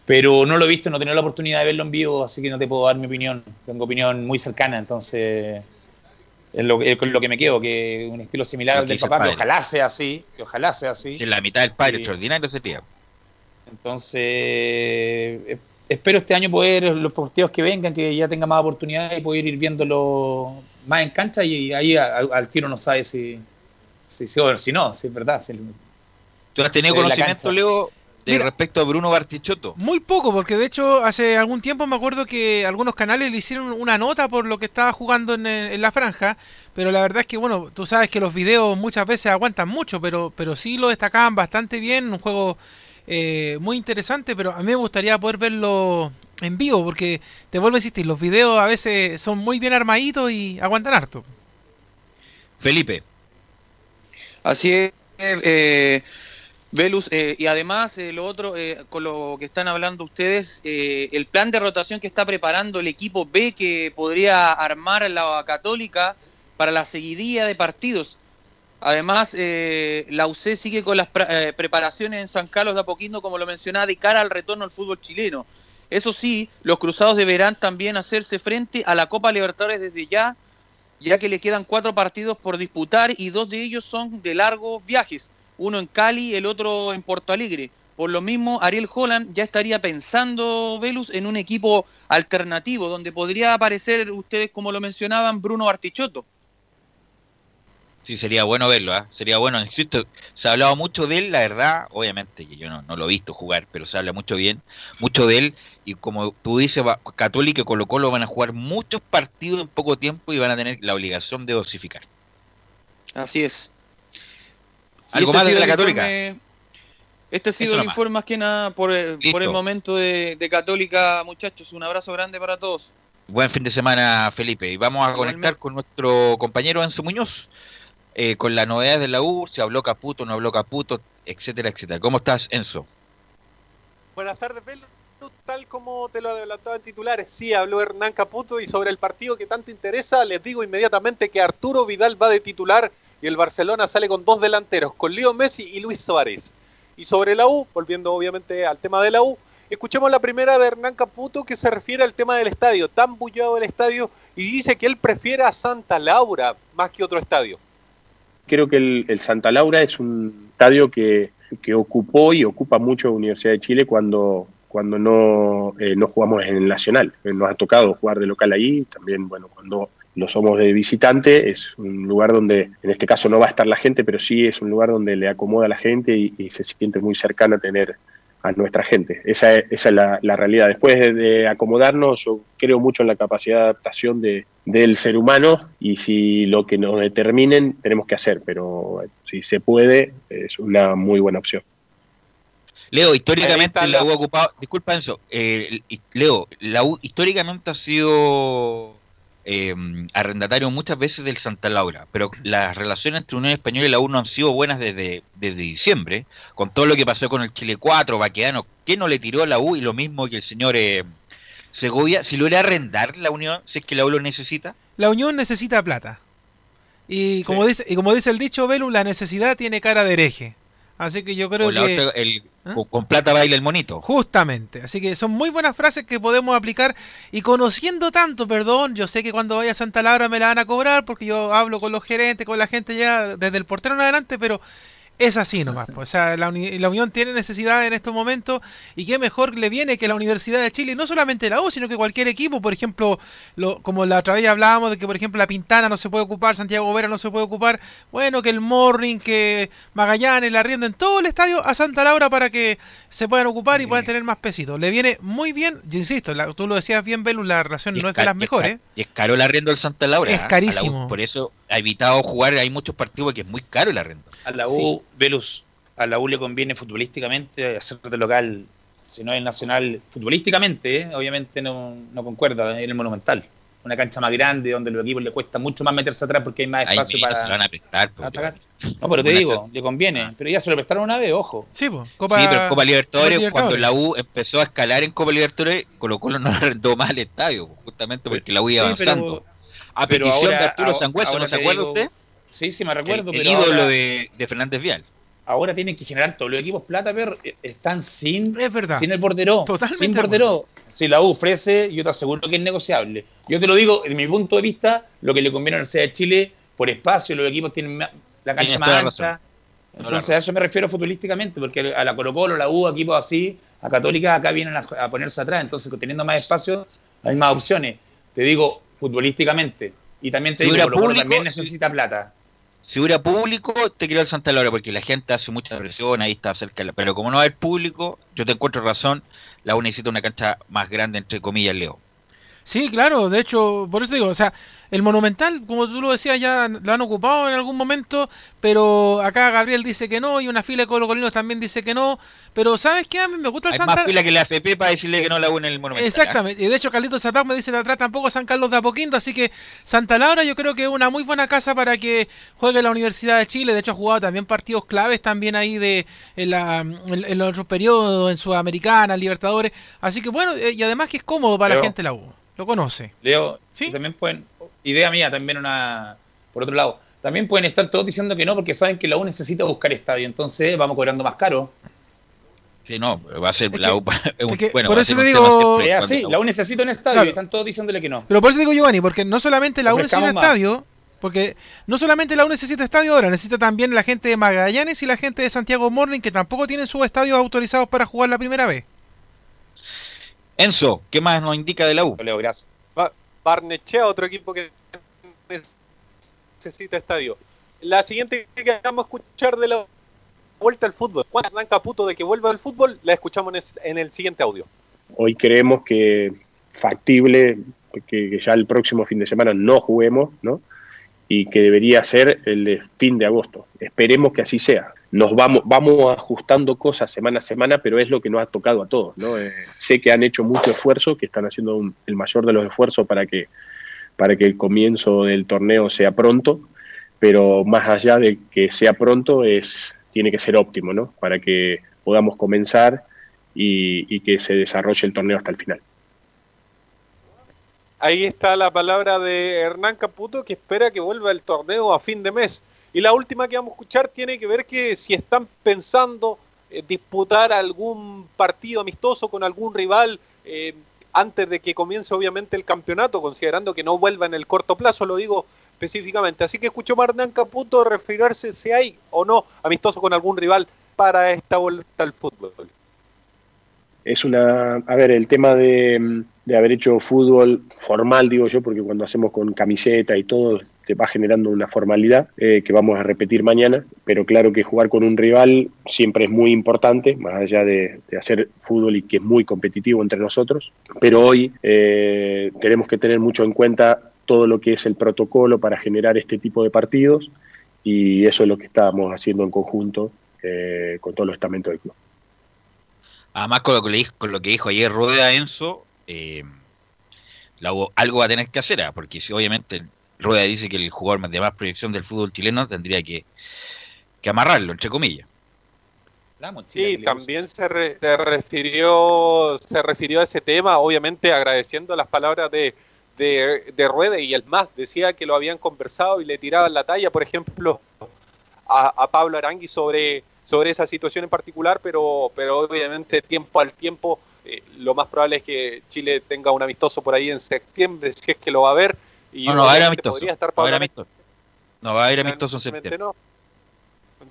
Pero no lo he visto, no he tenido la oportunidad de verlo en vivo, así que no te puedo dar mi opinión. Tengo opinión muy cercana, entonces es lo, es con lo que me quedo, que un estilo similar al del papá, que padre. ojalá sea así, que ojalá sea así. Que la mitad del padre Sí. extraordinario sería. Entonces, eh, espero este año poder, los partidos que vengan, que ya tenga más oportunidades y poder ir viéndolo más en cancha y ahí al tiro no sabe si, si, si, o si no, si es verdad. si- ¿Tú has tenido conocimiento. Leo, de Mira. respecto a Bruno Bartichotto? Muy poco, porque de hecho hace algún tiempo me acuerdo que algunos canales le hicieron una nota por lo que estaba jugando en, eh, en la franja, pero la verdad es que, bueno, tú sabes que los videos muchas veces aguantan mucho, pero, pero sí lo destacaban bastante bien, un juego eh, muy interesante, pero a mí me gustaría poder verlo en vivo, porque te vuelvo a insistir, los videos a veces son muy bien armaditos y aguantan harto. Felipe. Así es, eh, Velus, eh, y además eh, lo otro, eh, con lo que están hablando ustedes, eh, el plan de rotación que está preparando el equipo B que podría armar la Católica para la seguidilla de partidos. Además, eh, la UC sigue con las eh, preparaciones en San Carlos de Apoquindo, como lo mencionaba, de cara al retorno al fútbol chileno. Eso sí, los cruzados deberán también hacerse frente a la Copa Libertadores desde ya, ya que le quedan cuatro partidos por disputar y dos de ellos son de largos viajes, uno en Cali, el otro en Porto Alegre. Por lo mismo, Ariel Holland ya estaría pensando, Velus, en un equipo alternativo, donde podría aparecer, ustedes como lo mencionaban, Bruno Artichoto. Sí, sería bueno verlo, ¿ah? Sería bueno, insisto, se ha hablado mucho de él, la verdad, obviamente que yo no, no lo he visto jugar, pero se habla mucho bien, mucho de él, y como tú dices, va- Católica y Colo Colo van a jugar muchos partidos en poco tiempo y van a tener la obligación de dosificar. Así es. ¿Algo este más de la Católica? informe- Este ha sido Eso el informe más que nada por, eh, por el momento de, de Católica, muchachos. Un abrazo grande para todos. Buen fin de semana, Felipe. Y vamos a conectar con nuestro compañero Enzo Muñoz, eh, con las novedades de la U, si habló Caputo, no habló Caputo, etcétera, etcétera. ¿Cómo estás, Enzo? Buenas tardes, Velo. Tal como te lo adelantaba en titulares, sí habló Hernán Caputo y sobre el partido que tanto interesa, les digo inmediatamente que Arturo Vidal va de titular y el Barcelona sale con dos delanteros, con Leo Messi y Luis Suárez. Y sobre la U, volviendo obviamente al tema de la U, escuchemos la primera de Hernán Caputo que se refiere al tema del estadio, tan bullado el estadio, y dice que él prefiere a Santa Laura más que otro estadio. Creo que el, Santa Laura es un estadio que, que ocupó y ocupa mucho Universidad de Chile cuando, cuando no, eh, no jugamos en el Nacional. Eh, Nos ha tocado jugar de local ahí, también, bueno, cuando lo somos de visitante, es un lugar donde, en este caso no va a estar la gente, pero sí es un lugar donde le acomoda a la gente y, y se siente muy cercana a tener a nuestra gente. Esa es, esa es la, la realidad. Después de, de acomodarnos, yo creo mucho en la capacidad de adaptación de, del ser humano y si lo que nos determinen tenemos que hacer, pero si se puede, es una muy buena opción. Leo, históricamente la U ha ocupado, disculpa Enzo, eh, Leo, la U históricamente ha sido eh, arrendatario muchas veces del Santa Laura, pero las relaciones entre Unión Española y la U no han sido buenas desde, desde diciembre, con todo lo que pasó con el Chile 4, Baqueano, que no le tiró a la U y lo mismo que el señor eh, Segovia, si lo era arrendar la Unión, si es que la U lo necesita. La Unión necesita plata. Y como dice, y como dice el dicho, Velu, la necesidad tiene cara de hereje. Así que yo creo O la que... otra, el- ¿Ah? con, con plata baila el monito. Justamente, así que son muy buenas frases que podemos aplicar y conociendo tanto, perdón, yo sé que cuando vaya a Santa Laura me la van a cobrar porque yo hablo con los gerentes, con la gente ya desde el portero en adelante, pero es así nomás. pues, o sea, la, uni- la Unión tiene necesidad en estos momentos y qué mejor le viene que la Universidad de Chile, no solamente la U, sino que cualquier equipo, por ejemplo, lo, como la otra vez hablábamos de que, por ejemplo, la Pintana no se puede ocupar, Santiago Vera no se puede ocupar, bueno, que el Morning, que Magallanes, la arrienden todo el estadio a Santa Laura para que se puedan ocupar y puedan tener más pesitos. Le viene muy bien, yo insisto, la- tú lo decías bien, Belu, la relación no es de las mejores. Y es caro el arriendo del Santa Laura. Es ¿ah? A la U, carísimo. Por eso ha evitado jugar, hay muchos partidos porque es muy caro el arriendo. A la U, Velus, a la U le conviene futbolísticamente hacer de local, si no es nacional, futbolísticamente, ¿eh? obviamente no, no concuerda en el Monumental. Una cancha más grande donde a los equipos le cuesta mucho más meterse atrás porque hay más espacio menos para se lo van a prestar. atacar. No, pero te digo, chance. le conviene. Pero ya se lo prestaron una vez, ojo. Sí, pues, Sí, pero Copa Libertadores, Copa cuando la U empezó a escalar en Copa Libertadores, Colo Colo no arrendó más el estadio, justamente porque la U iba Sí, pero- avanzando. A pero petición ahora- de Arturo Sangüesa, ¿no se acuerda digo- usted? Sí, sí, me recuerdo. el el pero ídolo ahora- de, de Fernández Vial. ahora tienen que generar todos los equipos plata, pero eh, están sin, Es verdad. sin el portero. Totalmente sin portero. Si la U ofrece, yo te aseguro que es negociable. Yo te lo digo, desde mi punto de vista, lo que le conviene a la Universidad de Chile, por espacio, los equipos tienen la cancha más razón. Entonces a eso me refiero futbolísticamente, porque a la Colo Colo, la U, equipos así, a Católica acá vienen a, a ponerse atrás, entonces teniendo más espacio hay más opciones. Te digo futbolísticamente. Y también te Si digo, público, también necesita plata. Si hubiera público, te quiero el Santa Laura, porque la gente hace mucha presión, ahí está cerca. Pero como no hay público, yo te encuentro razón, la U necesita una cancha más grande, entre comillas, Leo. Sí, claro, de hecho, por eso digo, o sea, el Monumental, como tú lo decías, ya lo han ocupado en algún momento, pero acá Gabriel dice que no, y una fila de colocolinos también dice que no, pero ¿sabes qué? A mí me gusta el Hay Santa más fila que la AFP para decirle que no la U en el Monumental. ¿ah? Exactamente, y de hecho Carlitos Zapac me dice de atrás tampoco San Carlos de Apoquindo, así que Santa Laura yo creo que es una muy buena casa para que juegue la Universidad de Chile, de hecho ha jugado también partidos claves también ahí de en, la, en, en los otros periodos, en Sudamericana, Libertadores, así que bueno, eh, y además que es cómodo para la gente la U, lo conoce. Leo, y también pueden, idea mía también una, por otro lado, también pueden estar todos diciendo que no porque saben que la U necesita buscar estadio, entonces vamos cobrando más caro. Sí, no, va a ser la U. es un- que bueno, por eso te digo- cuando así, la U- necesita un estadio Claro. y están todos diciéndole que no. Pero por eso digo Giovanni, porque no solamente la U necesita estadio, porque no solamente la U necesita estadio ahora, necesita también la gente de Magallanes y la gente de Santiago Morning que tampoco tienen sus estadios autorizados para jugar la primera vez. Enzo, ¿qué más nos indica de la U? Leo, gracias. Ba- Barnechea, otro equipo que necesita estadio. La siguiente que vamos a escuchar de la vuelta al fútbol, Juan Hernán Caputo de que vuelva al fútbol, la escuchamos en es- en el siguiente audio. Hoy creemos que factible que, que ya el próximo fin de semana no juguemos, ¿no? Y que debería ser el fin de agosto. Esperemos que así sea. Nos vamos, vamos ajustando cosas semana a semana, pero es lo que nos ha tocado a todos, ¿no? Eh, sé que han hecho mucho esfuerzo, que están haciendo el mayor de los esfuerzos para que, para que el comienzo del torneo sea pronto, pero más allá de que sea pronto, es, tiene que ser óptimo, ¿no? Para que podamos comenzar y que se desarrolle el torneo hasta el final. Ahí está la palabra de Hernán Caputo que espera que vuelva el torneo a fin de mes. Y la última que vamos a escuchar tiene que ver que si están pensando eh, disputar algún partido amistoso con algún rival eh, antes de que comience obviamente el campeonato, considerando que no vuelva en el corto plazo, lo digo específicamente. Así que escuchó a Hernán Caputo referirse si hay o no amistoso con algún rival para esta vuelta al fútbol. es una, a ver, el tema de, de haber hecho fútbol formal, digo yo, porque cuando hacemos con camiseta y todo, te va generando una formalidad eh, que vamos a repetir mañana, pero claro que jugar con un rival siempre es muy importante, más allá de, hacer fútbol y que es muy competitivo entre nosotros, pero hoy eh, tenemos que tener mucho en cuenta todo lo que es el protocolo para generar este tipo de partidos y eso es lo que estamos haciendo en conjunto eh, con todos los estamentos del club. Además, con lo que, le con lo que dijo ayer Rueda Enzo, eh, la algo va a tener que hacer, ah, porque si obviamente Rueda dice que el jugador de más proyección del fútbol chileno tendría que, que amarrarlo, entre comillas. Sí, también se, re- se refirió se refirió a ese tema, obviamente agradeciendo las palabras de, de, de Rueda y el más decía que lo habían conversado y le tiraban la talla, por ejemplo, a, a Pablo Arangui sobre, sobre esa situación en particular, pero, pero obviamente tiempo al tiempo, eh, lo más probable es que Chile tenga un amistoso por ahí en septiembre, si es que lo va a haber. Y No, no va a obviamente amistoso. podría estar No va amistoso. No va a haber amistoso en septiembre. no.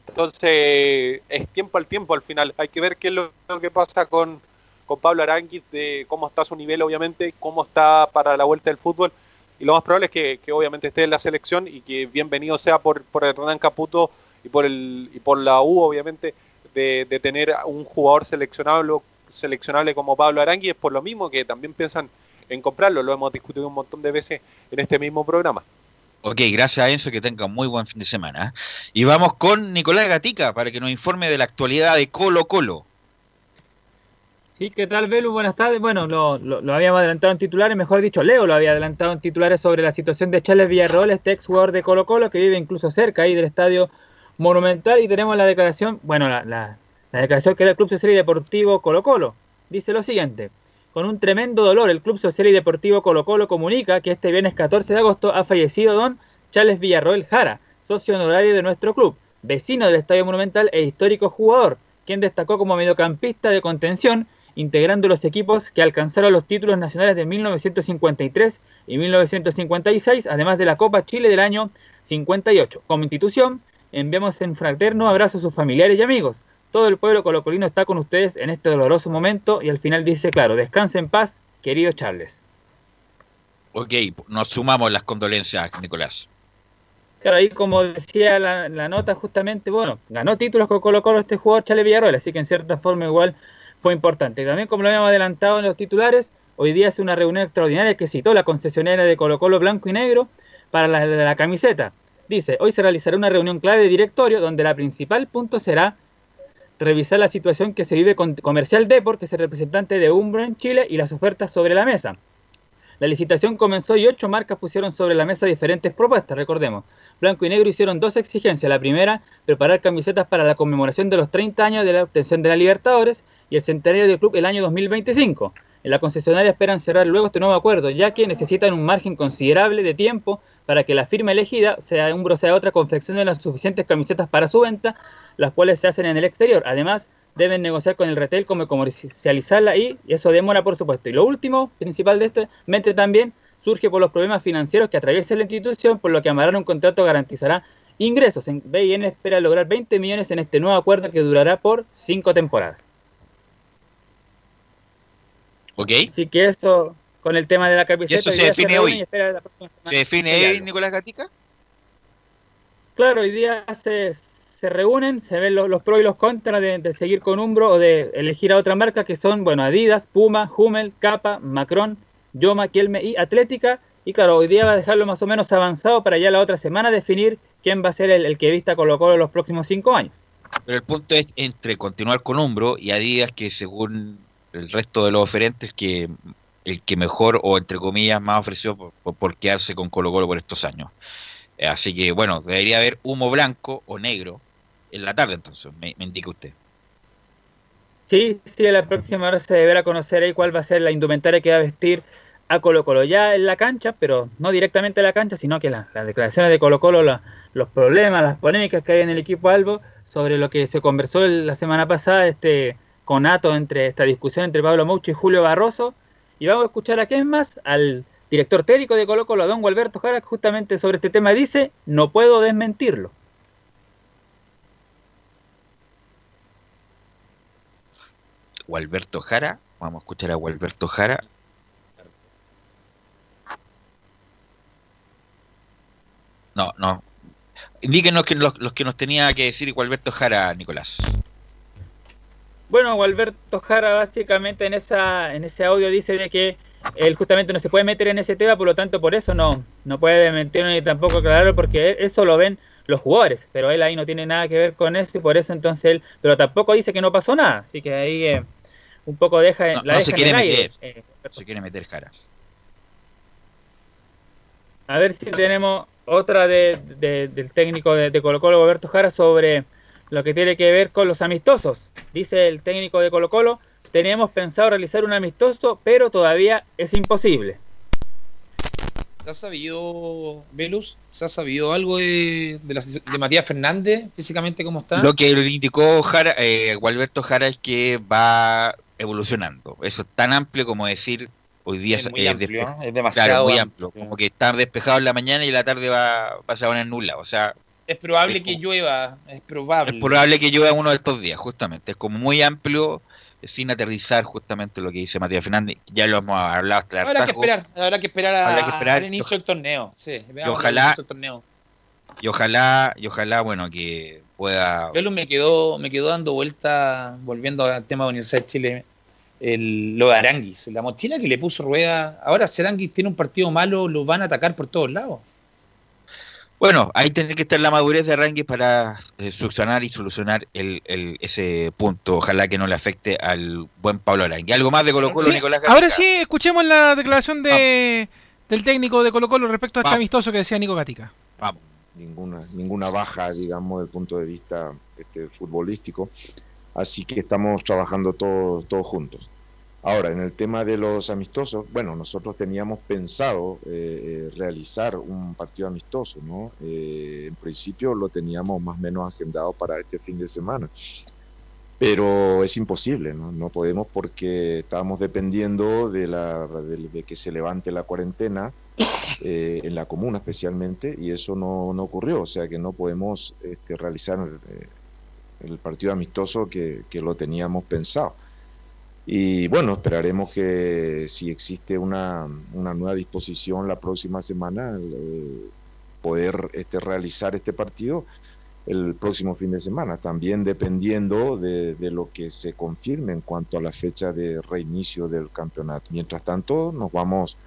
Entonces, es tiempo al tiempo al final. Hay que ver qué es lo, lo que pasa con, con Pablo Aranguiz, de cómo está su nivel, obviamente, cómo está para la vuelta del fútbol. Y lo más probable es que, que obviamente esté en la selección y que bienvenido sea por, por Hernán Caputo y por, el, y por la U, obviamente, de, de tener un jugador seleccionable, seleccionable como Pablo Aranguiz. Es por lo mismo que también piensan en comprarlo. Lo hemos discutido un montón de veces en este mismo programa. Ok, gracias a Enzo, que tenga un muy buen fin de semana. Y vamos con Nicolás Gatica para que nos informe de la actualidad de Colo Colo. Sí, ¿qué tal, Belu? Buenas tardes. Bueno, lo, lo- lo habíamos adelantado en titulares, mejor dicho, Leo lo había adelantado en titulares sobre la situación de Charles Villarroel, este ex jugador de Colo Colo, que vive incluso cerca ahí del estadio Monumental, y tenemos la declaración, bueno, la, la- la declaración que da el Club Social y Deportivo Colo Colo. Dice lo siguiente. Con un tremendo dolor, el Club Social y Deportivo Colo Colo comunica que este viernes 14 de agosto ha fallecido don Charles Villarroel Jara, socio honorario de nuestro club, vecino del Estadio Monumental e histórico jugador, quien destacó como mediocampista de contención, integrando los equipos que alcanzaron los títulos nacionales de 1953 y 1956, además de la Copa Chile del año 58. Como institución, enviamos en fraterno abrazo a sus familiares y amigos. Todo el pueblo colocolino está con ustedes en este doloroso momento y al final dice, claro, descanse en paz, querido Charles. Ok, nos sumamos las condolencias, Nicolás. Claro, ahí como decía la, la nota justamente, bueno, ganó títulos con Colo Colo este jugador Chale Villarroel, así que en cierta forma igual fue importante. También como lo habíamos adelantado en los titulares, hoy día hace una reunión extraordinaria que citó la concesionaria de Colo Colo Blanco y Negro para la, la, la camiseta. Dice, hoy se realizará una reunión clave de directorio donde la principal punto será revisar la situación que se vive con Comercial Deport, que es el representante de Umbro en Chile, y las ofertas sobre la mesa. La licitación comenzó y ocho marcas pusieron sobre la mesa diferentes propuestas, recordemos. Blanco y Negro hicieron dos exigencias. La primera, preparar camisetas para la conmemoración de los 30 años de la obtención de la Libertadores y el centenario del club el año 2025. En la concesionaria esperan cerrar luego este nuevo acuerdo, ya que necesitan un margen considerable de tiempo para que la firma elegida, sea Umbro sea otra, confeccione las suficientes camisetas para su venta, las cuales se hacen en el exterior. Además, deben negociar con el retail como comercializarla y, y eso demora, por supuesto. Y lo último, principal de esto, mente también, surge por los problemas financieros que atraviesa la institución, por lo que amarrar un contrato garantizará ingresos. En BIN espera lograr 20 millones en este nuevo acuerdo que durará por 5 temporadas. ¿Ok? Así que eso con el tema de la ¿Y camiseta. eso hoy se define reúnen hoy? y ¿Se define hoy. Nicolás Gatica? Claro, hoy día se, se reúnen, se ven los, los pros y los contras de, seguir con Umbro o de elegir a otra marca que son, bueno, Adidas, Puma, Hummel, Kappa, Macron, Yoma, Kielme y Atlética. Y claro, hoy día va a dejarlo más o menos avanzado para ya la otra semana definir quién va a ser el, el que vista Colo Colo los próximos cinco años. Pero el punto es entre continuar con Umbro y Adidas, que según el resto de los oferentes, que el que mejor o entre comillas más ofreció por, por- por quedarse con Colo Colo por estos años. Eh, Así que bueno, debería haber humo blanco o negro en la tarde entonces, me, me indica usted. Sí, sí, la próxima hora se deberá conocer ahí cuál va a ser la indumentaria que va a vestir a Colo Colo. Ya en la cancha, pero no directamente en la cancha, sino que la- las declaraciones de Colo Colo, la- los problemas, las polémicas que hay en el equipo Albo, sobre lo que se conversó la semana pasada, este conato entre esta discusión entre Pablo Moucho y Julio Barroso. Y vamos a escuchar a quién más, al director técnico de Colo Colo, a don Gualberto Jara, justamente sobre este tema dice, no puedo desmentirlo. Gualberto Jara, vamos a escuchar a Gualberto Jara. No, no. Indíquenos que los, que nos tenía que decir Gualberto Jara, Nicolás. Bueno, Gualberto Jara básicamente en esa en ese audio dice de que él justamente no se puede meter en ese tema, por lo tanto por eso no no puede mentirlo ni tampoco aclararlo porque eso lo ven los jugadores, pero él ahí no tiene nada que ver con eso y por eso entonces él, pero tampoco dice que no pasó nada, así que ahí eh, un poco deja No, la no deja se en quiere aire. meter. Eh, Se quiere meter Jara. A ver si tenemos otra de, de- del técnico de, de Colo Colo, Roberto Jara, sobre lo que tiene que ver con los amistosos. Dice el técnico de Colo Colo, teníamos pensado realizar un amistoso, pero todavía es imposible. ¿Se ha sabido, Velus? ¿Se ha sabido algo de, de, la- de Matías Fernández físicamente cómo está? Lo que le indicó Jara, eh, Gualberto Jara es que va evolucionando. Eso es tan amplio como decir hoy día Es muy eh, amplio, despe- ¿no? Es demasiado claro, muy amplio. amplio. Como que está despejado en la mañana y la tarde va, va a poner nula. O sea, Es probable Es que llueva, es probable. es probable que llueva uno de estos días, justamente. Es como muy amplio, sin aterrizar justamente lo que dice Matías Fernández. Ya lo hemos hablado hasta Habrá que esperar, habrá que esperar, a- Habrá que esperar. al inicio del torneo. Sí, al ojalá- del torneo. Y ojalá, y ojalá, bueno, que pueda. Me quedó, me quedó dando vuelta, volviendo al tema de Universidad de Chile, el, lo de Aranguis, la mochila que le puso rueda. Ahora, si Aranguis tiene un partido malo, lo van a atacar por todos lados. Bueno, ahí tiene que estar la madurez de Arangui para eh, y solucionar el, el- ese punto. Ojalá que no le afecte al buen Pablo Arangui. ¿Algo más de Colo Colo, Sí, Nicolás ahora Gatica? sí, escuchemos la declaración de, del técnico de Colo Colo respecto a este Vamos. amistoso que decía Nico Gatica. Ninguna, ninguna baja, digamos, desde el punto de vista este, futbolístico. Así que estamos trabajando todos juntos. Ahora, en el tema de los amistosos, bueno, nosotros teníamos pensado eh, eh, realizar un partido amistoso, ¿no? Eh, en principio lo teníamos más o menos agendado para este fin de semana, pero es imposible, ¿no? No podemos porque estábamos dependiendo de, la, de, de que se levante la cuarentena eh, en la comuna especialmente, y eso no, no ocurrió, o sea que no podemos este, realizar eh, el partido amistoso que, que lo teníamos pensado. Y bueno, esperaremos que si existe una, una nueva disposición la próxima semana, eh, poder este, realizar este partido el próximo fin de semana, también dependiendo de, de lo que se confirme en cuanto a la fecha de reinicio del campeonato. Mientras tanto, nos vamos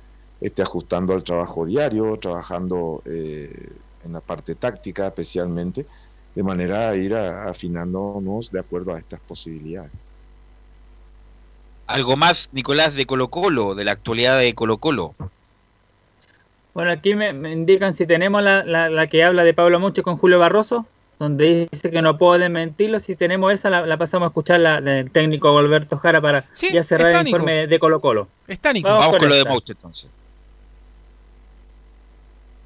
este, ajustando al trabajo diario, trabajando eh, en la parte táctica especialmente, de manera a ir a- afinándonos de acuerdo a estas posibilidades. ¿Algo más, Nicolás, de Colo Colo, de la actualidad de Colo Colo? Bueno, aquí me, me indican si tenemos la, la, la que habla de Pablo Mucho con Julio Barroso, donde dice que no puedo desmentirlo. Si tenemos esa, la, la pasamos a escuchar la del técnico Alberto Jara para ya cerrar el Nico. informe de Colo Colo. Está Nico. Vamos, con lo de. Mouche entonces.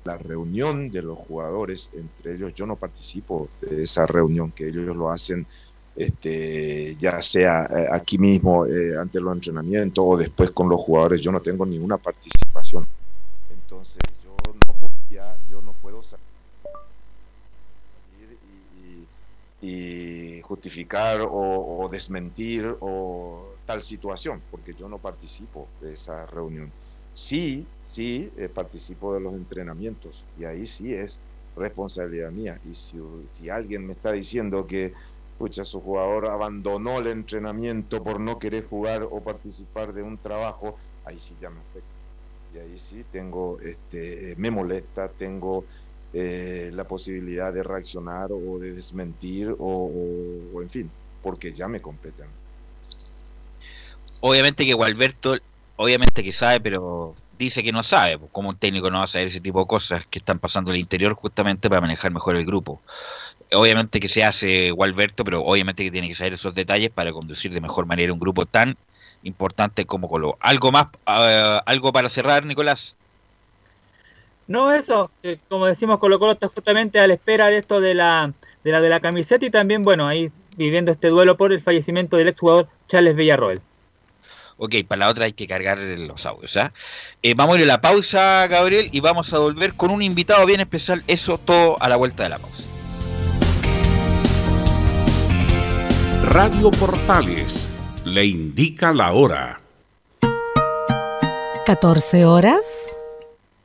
la reunión de los jugadores entre ellos, yo no participo de esa reunión, que ellos lo hacen este, ya sea eh, aquí mismo eh, ante los entrenamientos o después con los jugadores, yo no tengo ninguna participación. Entonces yo no podía, yo no puedo salir y, justificar o, desmentir o tal situación, porque yo no participo de esa reunión. Sí, sí, eh, participo de los entrenamientos y ahí sí es responsabilidad mía. Y si, si alguien me está diciendo que pucha, su jugador abandonó el entrenamiento por no querer jugar o participar de un trabajo, ahí sí ya me afecta. Y ahí sí tengo, este, me molesta, tengo eh, la posibilidad de reaccionar o de desmentir o, o- en fin, porque ya me competen. Obviamente que Gualberto, obviamente que sabe, pero dice que no sabe. pues, Como un técnico no va a saber ese tipo de cosas que están pasando en el interior justamente para manejar mejor el grupo. Obviamente que se hace Gualberto, pero obviamente que tiene que saber esos detalles para conducir de mejor manera un grupo tan importante como Colo. ¿Algo más, eh, algo para cerrar, Nicolás? No, eso, que como decimos, Colo Colo está justamente a la espera de esto de la, de la de la camiseta y también, bueno, ahí viviendo este duelo por el fallecimiento del exjugador Charles Villarroel. Ok, para la otra hay que cargar los audios. ¿ah? Eh, vamos a ir a la pausa, Gabriel, y vamos a volver con un invitado bien especial. Eso todo a la vuelta de la pausa. Radio Portales le indica la hora. 14 horas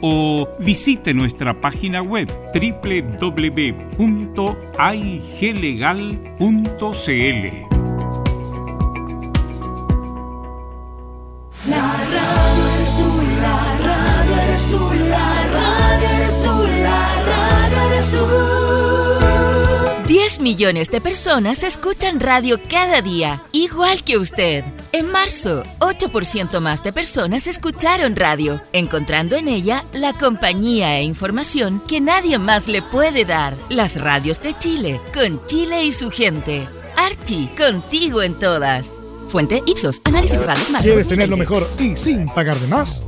o visite nuestra página web www.aiglegal.cl. 10 millones de personas escuchan radio cada día, igual que usted. En marzo, 8% más de personas escucharon radio, encontrando en ella la compañía e información que nadie más le puede dar. Las radios de Chile, con Chile y su gente. Archie, contigo en todas. Fuente Ipsos, análisis radios marzo ¿Quieres tener lo 2020. mejor y sin pagar de más?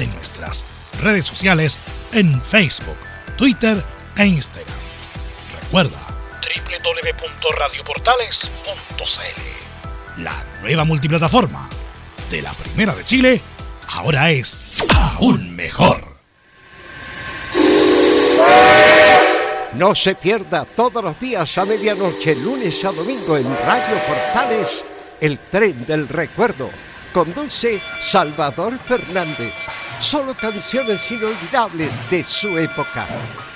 de nuestras redes sociales en Facebook, Twitter e Instagram. Recuerda www.radioportales.cl La nueva multiplataforma de la Primera de Chile ahora es aún mejor. No se pierda todos los días a medianoche, lunes a domingo en Radio Portales, el tren del recuerdo. Conduce Salvador Fernández. Solo canciones inolvidables de su época.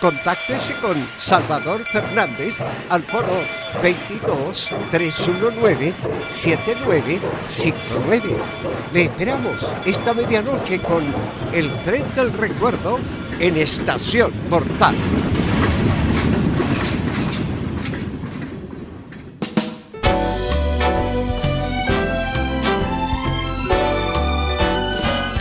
Contáctese con Salvador Fernández al foro 22 319 7959. Le esperamos esta medianoche con el tren del recuerdo en Estación Portal.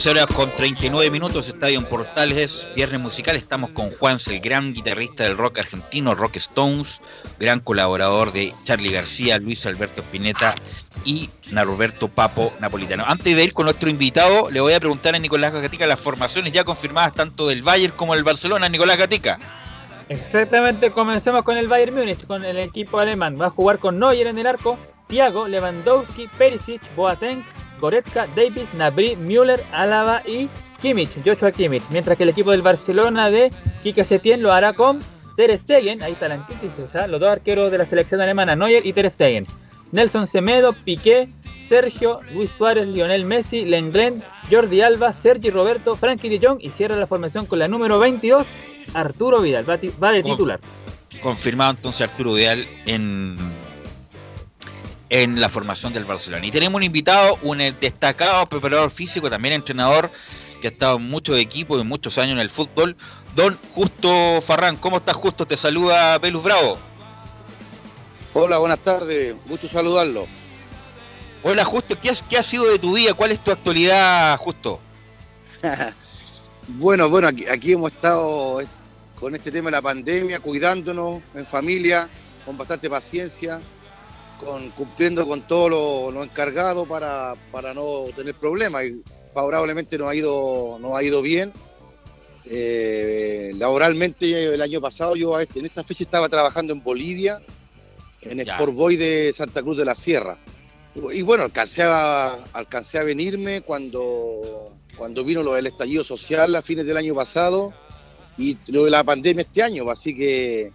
14 horas con 39 minutos, Estadio en Portales, Viernes Musical. Estamos con Juan, el gran guitarrista del rock argentino, Rock Stones, gran colaborador de Charlie García, Luis Alberto Spinetta y Norberto Papo Napolitano. Antes de ir con nuestro invitado, le voy a preguntar a Nicolás Gatica las formaciones ya confirmadas tanto del Bayern como del Barcelona. Nicolás Gatica. Exactamente, comencemos con el Bayern Múnich, con el equipo alemán. Va a jugar con Neuer en el arco, Thiago, Lewandowski, Perisic, Boateng, Goretzka, Davis, Nabri, Müller, Álava y Kimmich, Joshua Kimmich. Mientras que el equipo del Barcelona de Quique Setién lo hará con Ter Stegen, ahí está la antítesis, ¿ah? los dos arqueros de la selección alemana, Neuer y Ter Stegen. Nelson Semedo, Piqué, Sergio, Luis Suárez, Lionel Messi, Lenglen, Jordi Alba, Sergi Roberto, Frankie de Jong y cierra la formación con la número 22, Arturo Vidal, va, de titular. Confirmado entonces Arturo Vidal en, en la formación del Barcelona. Y tenemos un invitado, un destacado preparador físico, también entrenador, que ha estado en muchos equipos y muchos años en el fútbol, don Justo Farrán. ¿Cómo estás, Justo? Te saluda Pelus Bravo. Hola, buenas tardes. Gusto saludarlo. Hola, Justo, ¿qué, has- qué ha sido de tu vida? ¿Cuál es tu actualidad, Justo? Bueno, bueno, aquí, aquí hemos estado con este tema de la pandemia, cuidándonos en familia, con bastante paciencia, con, cumpliendo con todo lo, lo encargado para, para no tener problemas. Y favorablemente nos ha ido, nos ha ido bien. Eh, laboralmente el año pasado yo a este- en esta fecha estaba trabajando en Bolivia, en. Sport Boy de Santa Cruz de la Sierra. Y bueno, alcancé a, alcancé a venirme cuando, cuando vino lo del estallido social a fines del año pasado y lo de la pandemia este año. Así que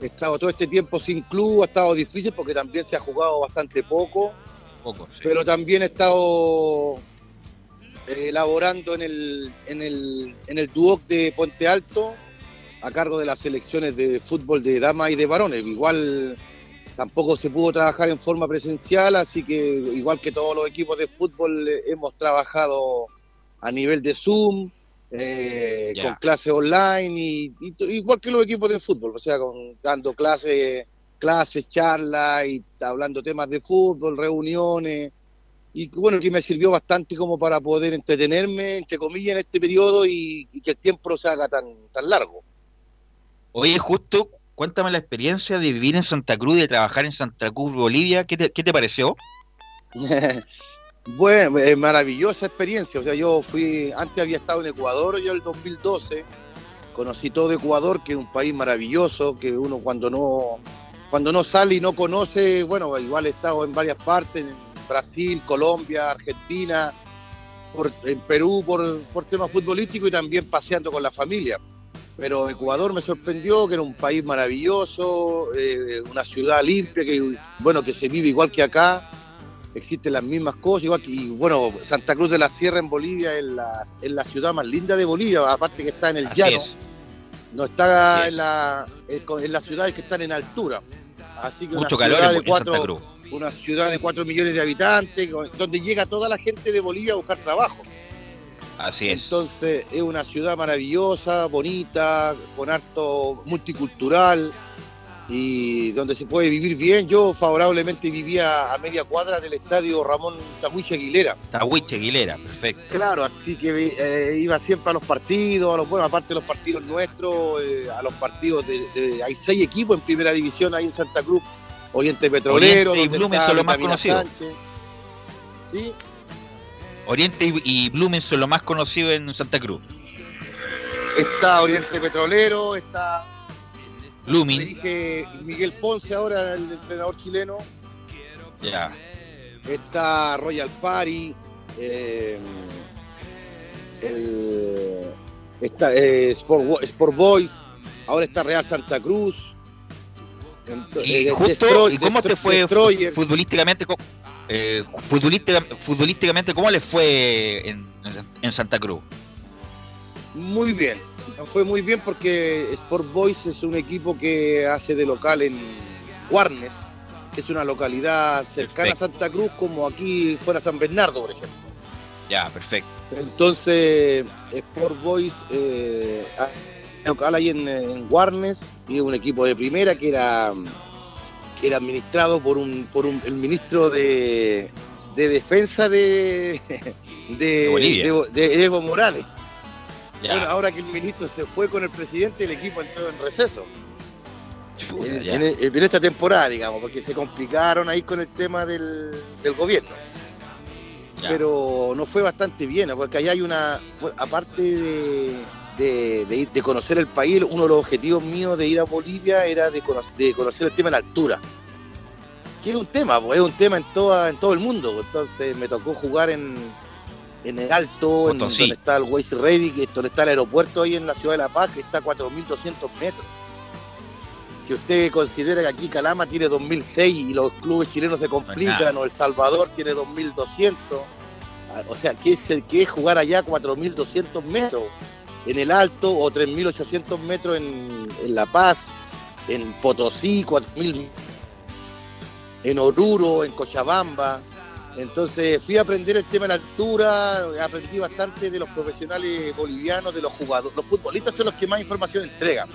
estado todo este tiempo sin club, ha estado difícil porque también se ha jugado bastante poco, Poco, sí. pero también he estado eh, laborando en el, en el, en el Duoc de Puente Alto a cargo de las selecciones de fútbol de damas y de varones. Igual tampoco se pudo trabajar en forma presencial, así que igual que todos los equipos de fútbol eh, hemos trabajado a nivel de Zoom, eh, con clases online, y, igual que los equipos de fútbol, o sea, con, dando clases, clases, charlas, y hablando temas de fútbol, reuniones, y bueno, que me sirvió bastante como para poder entretenerme, entre comillas, en este periodo y, y que el tiempo no se haga tan, tan largo. Oye, Justo, cuéntame la experiencia de vivir en Santa Cruz y de trabajar en Santa Cruz, Bolivia. ¿Qué te, qué te pareció? Bueno, es maravillosa experiencia. O sea, yo fui, antes había estado en Ecuador, yo el 2012, conocí todo Ecuador, que es un país maravilloso, que uno cuando no, cuando no sale y no conoce, bueno, igual he estado en varias partes, en Brasil, Colombia, Argentina, por- en Perú por, por temas futbolísticos y también paseando con la familia. Pero Ecuador me sorprendió, que era un país maravilloso, eh, una ciudad limpia, que bueno, que se vive igual que acá existen las mismas cosas, igual que, y, bueno, Santa Cruz de la Sierra en Bolivia es la, es la ciudad más linda de Bolivia, aparte que está en el Así llano, es. no está es. en, la, en co- en las ciudades que están en altura. Así que Mucho una calor ciudad en, de cuatro, Santa Cruz. una ciudad de 4 millones de habitantes, donde llega toda la gente de Bolivia a buscar trabajo. Así es. Entonces es una ciudad maravillosa, bonita, con harto multicultural y donde se puede vivir bien. Yo favorablemente vivía a media cuadra del estadio Ramón Tahuiche Aguilera. Tahuiche Aguilera, perfecto. Claro, así que eh, iba siempre a los partidos, a los, bueno, aparte de los partidos nuestros, eh, a los partidos de, de- Hay seis equipos en primera división ahí en Santa Cruz, Oriente Petrolero, Oriente y Blumen son los más conocidos. Sí, Oriente y Blumen son los más conocidos en Santa Cruz. está Oriente Petrolero, está Blumen, dirige Miguel Ponce ahora, el entrenador chileno. ya. Está Royal Party. eh, el- está eh, Sport, Sport Boys. Ahora está Real Santa Cruz. Ent- Y eh, justo, Destroy- ¿y cómo te Destro- fue Destroyer. futbolísticamente? eh, futbolística- futbolísticamente, ¿cómo les fue en, en Santa Cruz? Muy bien. Fue muy bien porque Sport Boys es un equipo que hace de local en Guarnes, que es una localidad cercana Perfecto. a Santa Cruz, como aquí fuera San Bernardo, por ejemplo. Ya, perfecto. Entonces, Sport Boys, eh, local ahí en, en Guarnes, y es un equipo de primera que era, que era administrado por un, por un, el ministro de, de defensa de, de- de Evo Morales. Ya. Bueno, ahora que el ministro se fue con el presidente, el equipo entró en receso. Chuta, En, ya. en- en esta temporada, digamos, porque se complicaron ahí con el tema del, del gobierno. Ya. Pero no fue bastante bien, porque allá hay una, aparte de, de- de ir- de conocer el país, uno de los objetivos míos de ir a Bolivia era de, cono- de conocer el tema de la altura. Que es un tema, pues, es un tema en, toda, en todo el mundo. Entonces me tocó jugar en, en el alto, en donde está el Waze Ready, que donde está el aeropuerto ahí en la ciudad de La Paz, que está a 4.200 metros. Si usted considera que aquí Calama tiene 2006 y los clubes chilenos se complican, o El Salvador tiene 2200, ah, o sea, ¿qué es, el, qué es jugar allá 4200 metros en el alto o 3800 metros en, en La Paz, en Potosí, 4000 en Oruro, en Cochabamba? Entonces fui a aprender el tema de la altura, aprendí bastante de los profesionales bolivianos, de los jugadores, los futbolistas son los que más información entregan.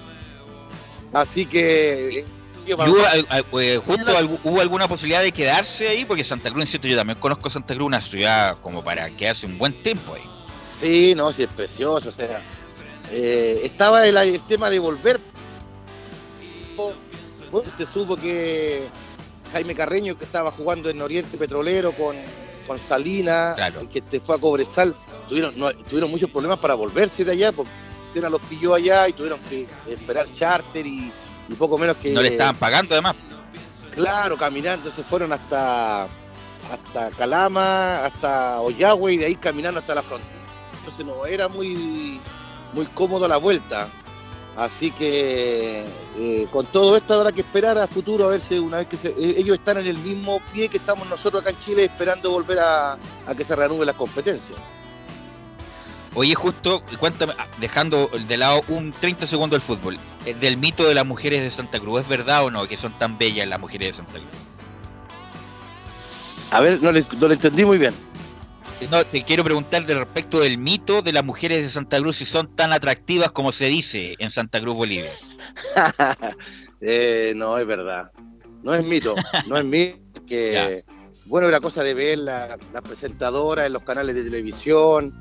Así que ¿Y hubo, eh, justo hubo alguna posibilidad de quedarse ahí? Porque Santa Cruz, insisto, yo también conozco Santa Cruz, una ciudad como para quedarse un buen tiempo ahí. Sí, no, sí, es precioso. O sea, eh, estaba el, el tema de volver. Vos te supo que Jaime Carreño, que estaba jugando en Oriente Petrolero con, con Salina, y que te fue a Cobresal, tuvieron, no, tuvieron muchos problemas para volverse de allá, porque los pilló allá y tuvieron que esperar charter y, y poco menos que. No le estaban pagando además. Claro, caminando, se fueron hasta hasta Calama, hasta Ollagüe y de ahí caminando hasta la frontera. Entonces no era muy muy cómodo la vuelta. Así que eh, con todo esto habrá que esperar a futuro a ver si una vez que se- eh, ellos están en el mismo pie que estamos nosotros acá en Chile esperando volver a, a que se reanude la competencia. Oye, justo, cuéntame, ah, dejando de lado un 30 segundos el fútbol, eh, del mito de las mujeres de Santa Cruz, ¿es verdad o no que son tan bellas las mujeres de Santa Cruz? A ver, no le, no le entendí muy bien. No, te quiero preguntar de respecto del mito de las mujeres de Santa Cruz, si son tan atractivas como se dice en Santa Cruz, Bolivia. Eh, no, es verdad. No es mito, no es mito. Que, bueno, era cosa de ver la, la presentadora en los canales de televisión.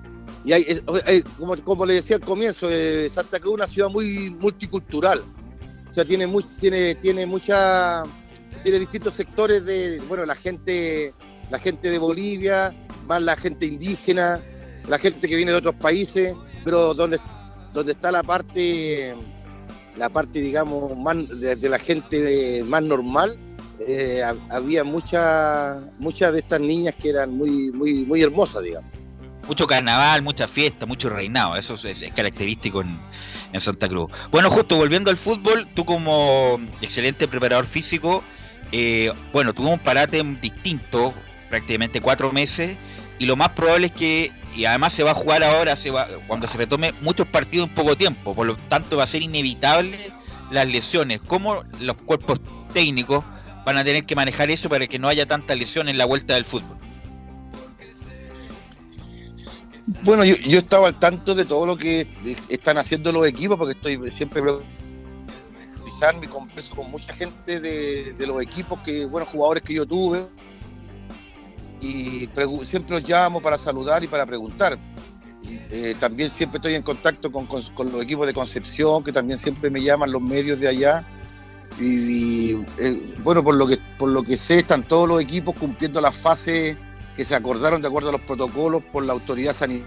Y hay- como, como le decía al comienzo, eh, Santa Cruz es una ciudad muy multicultural. O sea, tiene, muy, tiene, tiene mucha. Tiene distintos sectores de. Bueno, la gente, la gente de Bolivia, más la gente indígena, la gente que viene de otros países, pero donde, donde está la parte la parte, digamos, más de, la gente eh, más normal, eh, ha- había muchas muchas de estas niñas que eran muy muy muy hermosas, digamos. Mucho carnaval, mucha fiesta, mucho reinado, eso es, característico en, en Santa Cruz. Bueno, justo volviendo al fútbol, tú como excelente preparador físico, eh, bueno, tuvimos un parate distinto, prácticamente cuatro meses, y lo más probable es que, y además se va a jugar ahora, se va, cuando se retome muchos partidos en poco tiempo, por lo tanto va a ser inevitable las lesiones. ¿Cómo los cuerpos técnicos van a tener que manejar eso para que no haya tanta lesión en la vuelta del fútbol? Bueno, yo, yo estaba al tanto de todo lo que están haciendo los equipos, porque estoy siempre y converso con mucha gente de, de los equipos que, buenos jugadores que yo tuve, y siempre los llamo para saludar y para preguntar. Eh, también siempre estoy en contacto con, con- los equipos de Concepción, que también siempre me llaman los medios de allá. Y, y, eh, bueno, por lo que por lo que sé, están todos los equipos cumpliendo las fases que se acordaron de acuerdo a los protocolos por la autoridad sanitaria,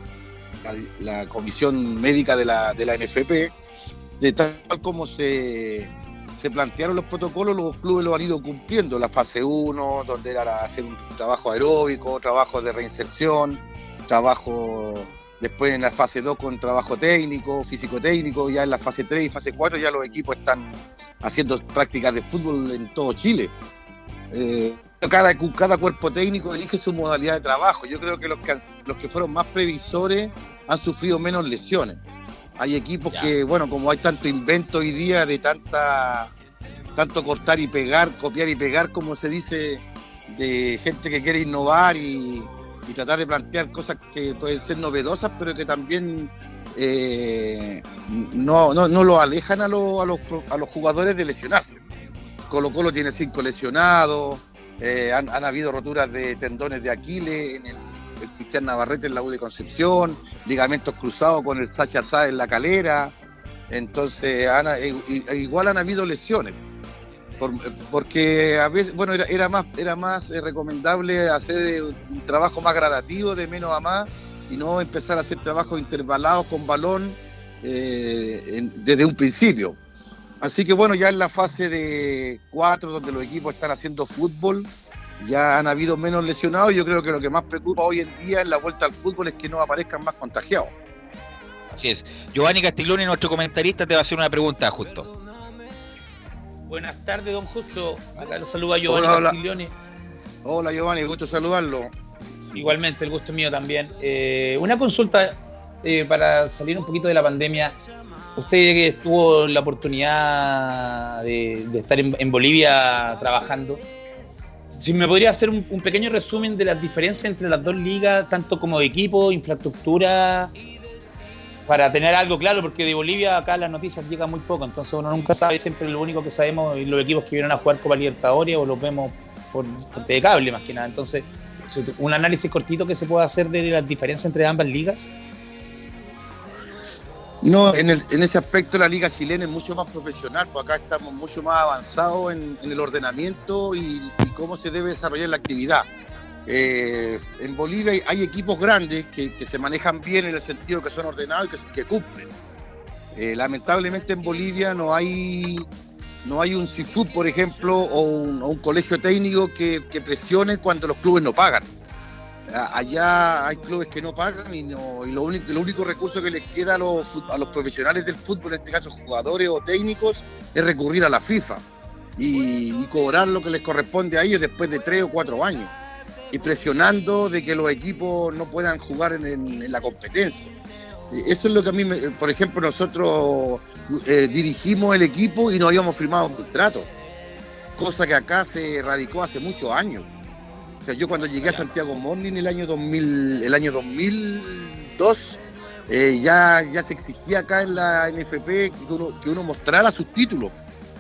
la, la comisión médica de la, de la NFP, de tal como se, se plantearon los protocolos, los clubes lo han ido cumpliendo. La fase 1, donde era hacer un trabajo aeróbico, trabajo de reinserción, trabajo después en la fase 2 con trabajo técnico, físico-técnico, ya en la fase 3 y fase 4 ya los equipos están haciendo prácticas de fútbol en todo Chile. Eh, cada, cada cuerpo técnico elige su modalidad de trabajo. Yo creo que los que, los que fueron más previsores han sufrido menos lesiones. Hay equipos que, bueno, como hay tanto invento hoy día de tanta tanto cortar y pegar, copiar y pegar, como se dice, de gente que quiere innovar y, y tratar de plantear cosas que pueden ser novedosas, pero que también eh, no, no, no lo alejan a, los- a, los, pro- a los jugadores de lesionarse. Colo Colo tiene cinco lesionados, eh, han, han habido roturas de tendones de Aquiles en el Cristian Navarrete en la U de Concepción, ligamentos cruzados con el Sacha Sá en la calera. Entonces, eh, i- igual han habido lesiones. Por- porque a veces, bueno, era, más, era más eh, recomendable hacer eh, un trabajo más gradativo, de menos a más, y no empezar a hacer trabajos intervalados con balón eh, desde un principio. Así que bueno, ya en la fase de cuatro, donde los equipos están haciendo fútbol, ya han habido menos lesionados. Yo creo que lo que más preocupa hoy en día en la vuelta al fútbol es que no aparezcan más contagiados. Así es. Giovanni Castiglione, nuestro comentarista, te va a hacer una pregunta justo. Buenas tardes, don Justo. Acá lo saluda Giovanni Hola, hola. Castiglione. Hola Giovanni, gusto saludarlo. Igualmente, el gusto mío también. Eh, una consulta eh, para salir un poquito de la pandemia. Usted que tuvo la oportunidad de, de estar en, en Bolivia trabajando, si me podría hacer un, pequeño resumen de las diferencias entre las dos ligas, tanto como de equipo, infraestructura, para tener algo claro, porque de Bolivia acá las noticias llegan muy poco, entonces uno nunca sabe, siempre lo único que sabemos es los equipos que vienen a jugar Copa Libertadores o los vemos por, por de cable más que nada. Entonces, un análisis cortito que se pueda hacer de las diferencias entre ambas ligas. No, en, el- en ese aspecto la liga chilena es mucho más profesional, pues acá estamos mucho más avanzados en, el ordenamiento y, cómo se debe desarrollar la actividad. Eh, en Bolivia hay, equipos grandes que, se manejan bien en el sentido que son ordenados y que, cumplen. Eh, lamentablemente en Bolivia no hay no hay un CIFUT, por ejemplo, o un, colegio técnico que presione cuando los clubes no pagan. Allá hay clubes que no pagan y, no, y lo, único, recurso que les queda a los, a los profesionales del fútbol, en este caso jugadores o técnicos, es recurrir a la FIFA y, cobrar lo que les corresponde a ellos después de tres o cuatro años. Y presionando de que los equipos no puedan jugar en, la competencia. Eso es lo que a mí, me- por ejemplo, nosotros eh, dirigimos el equipo y no habíamos firmado un contrato, cosa que acá se radicó hace muchos años. O sea, yo cuando llegué a Santiago Morning el año 2000, el año 2002, eh, ya, ya se exigía acá en la NFP que uno, que uno mostrara sus títulos,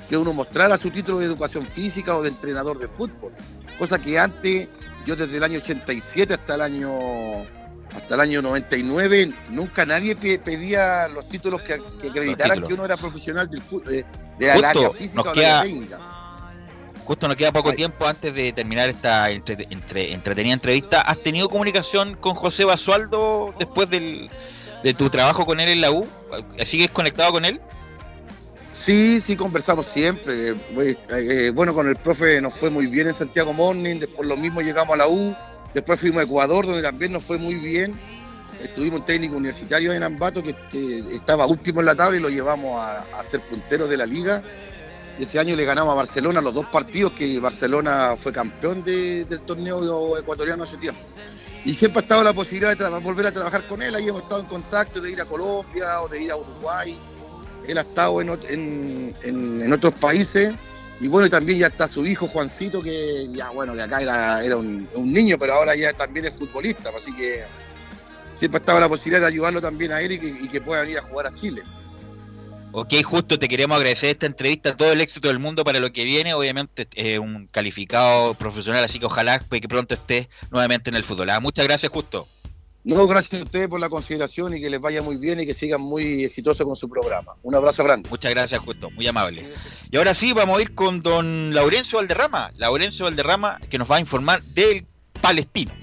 que uno mostrara su título de educación física o de entrenador de fútbol, cosa que antes, yo desde el año 87 hasta el año hasta el año 99, nunca nadie pe- pedía los títulos que, que acreditaran títulos. que uno era profesional del fútbol, eh, de del área Justo, física o del área técnica. Justo nos queda poco tiempo antes de terminar esta entre- entre- entretenida entrevista. ¿Has tenido comunicación con José Basualdo después del, de tu trabajo con él en la U? ¿Sigues conectado con él? Sí, sí, conversamos siempre. Eh, bueno, con el profe nos fue muy bien en Santiago Morning, después lo mismo llegamos a la U, después fuimos a Ecuador, donde también nos fue muy bien. Estuvimos un técnico universitario en Ambato que, que estaba último en la tabla y lo llevamos a, a ser puntero de la liga. Ese año le ganamos a Barcelona los dos partidos, que Barcelona fue campeón de- del torneo ecuatoriano hace tiempo. Y siempre ha estado la posibilidad de volver a trabajar con él, ahí hemos estado en contacto de ir a Colombia o de ir a Uruguay él ha estado en, ot- en- en- en otros países y bueno, también ya está su hijo Juancito, que ya bueno, que acá era, un niño, pero ahora ya también es futbolista, así que siempre ha estado la posibilidad de ayudarlo también a él y que, y que pueda venir a jugar a Chile. Ok, justo te queremos agradecer esta entrevista, todo el éxito del mundo para lo que viene. Obviamente es un calificado profesional, así que ojalá que pronto estés nuevamente en el fútbol. Ah, Muchas gracias, Justo. No, gracias a ustedes por la consideración y que les vaya muy bien y que sigan muy exitosos con su programa. Un abrazo grande. Muchas gracias, Justo, muy amable. Y ahora sí, vamos a ir con don Laurencio Valderrama. Laurencio Valderrama, que nos va a informar del Palestino.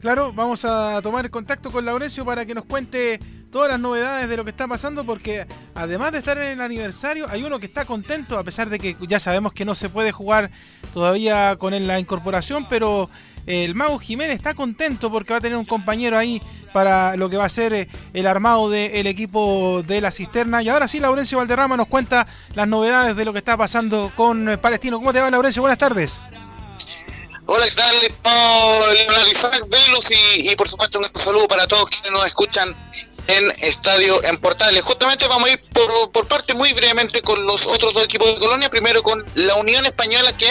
Claro, vamos a tomar contacto con Laurencio para que nos cuente todas las novedades de lo que está pasando, porque además de estar en el aniversario, hay uno que está contento, a pesar de que ya sabemos que no se puede jugar todavía con la incorporación, pero el Mago Jiménez está contento porque va a tener un compañero ahí para lo que va a ser eh, el armado del equipo de la cisterna. Y ahora sí, Laurencio Valderrama nos cuenta las novedades de lo que está pasando con eh, Palestino. ¿Cómo te va, Laurencio? Buenas tardes. Hola, ¿qué tal? Isaac y, y por supuesto un saludo para todos quienes nos escuchan en Estadio en Portales. Justamente vamos a ir por, parte muy brevemente con los otros dos equipos de Colonia. Primero con la Unión Española que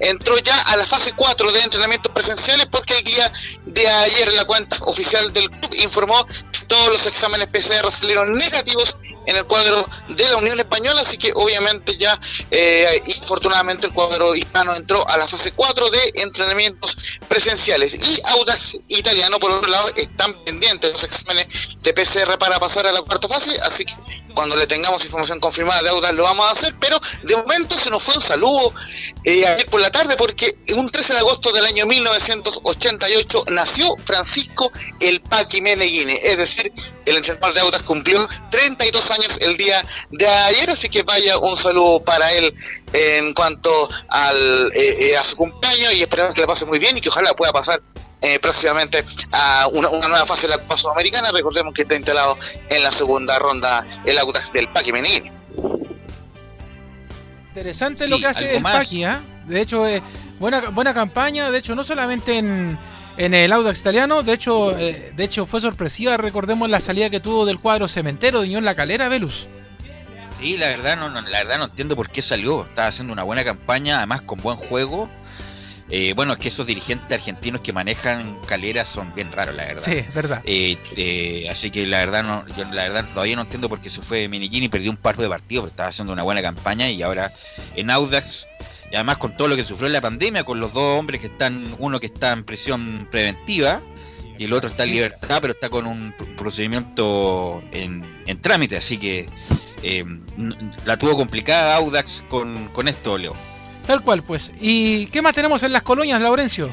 entró ya a la fase 4 de entrenamientos presenciales porque el día de ayer la cuenta oficial del club informó que todos los exámenes PCR salieron negativos en el cuadro de la Unión Española, así que obviamente ya, eh, y afortunadamente el cuadro hispano entró a la fase 4 de entrenamientos presenciales. Y Audax Italiano, por otro lado, están pendientes los exámenes de PCR para pasar a la cuarta fase, así que cuando le tengamos información confirmada de Audax lo vamos a hacer, pero de momento se nos fue un saludo eh, ayer por la tarde porque un 13 de agosto del año 1988 nació Francisco El Paqui Meneghini, es decir, el entrenador de Audax cumplió 32 años el día de ayer, así que vaya un saludo para él en cuanto al, eh, eh, a su cumpleaños y esperamos que le pase muy bien y que ojalá pueda pasar eh, próximamente a una, una nueva fase de la Copa Sudamericana. Recordemos que está instalado en la segunda ronda el Audax del Paqui Meneghini. Interesante Sí, lo que hace el más. Paqui, ¿ah? De hecho, eh, buena, buena campaña. De hecho, no solamente en, en el Audax italiano, de hecho, eh, de hecho fue sorpresiva. Recordemos la salida que tuvo del cuadro cementero de Unión La Calera, Velus. Sí, la verdad no, no- la verdad no entiendo por qué salió. Estaba haciendo una buena campaña, además con buen juego. Eh, bueno, es que esos dirigentes argentinos que manejan Calera son bien raros, la verdad. Sí, es verdad. Eh, eh, así que la verdad no, yo la verdad todavía no entiendo por qué se fue Miniquini y perdió un par de partidos, pero estaba haciendo una buena campaña y ahora en Audax, y además con todo lo que sufrió en la pandemia, con los dos hombres que están, uno que está en prisión preventiva y el otro está en Sí. libertad, pero está con un pr- procedimiento en, en trámite, así que la tuvo complicada Audax con, con esto, Leo. Tal cual, pues. ¿Y qué más tenemos en las colonias, Laurencio?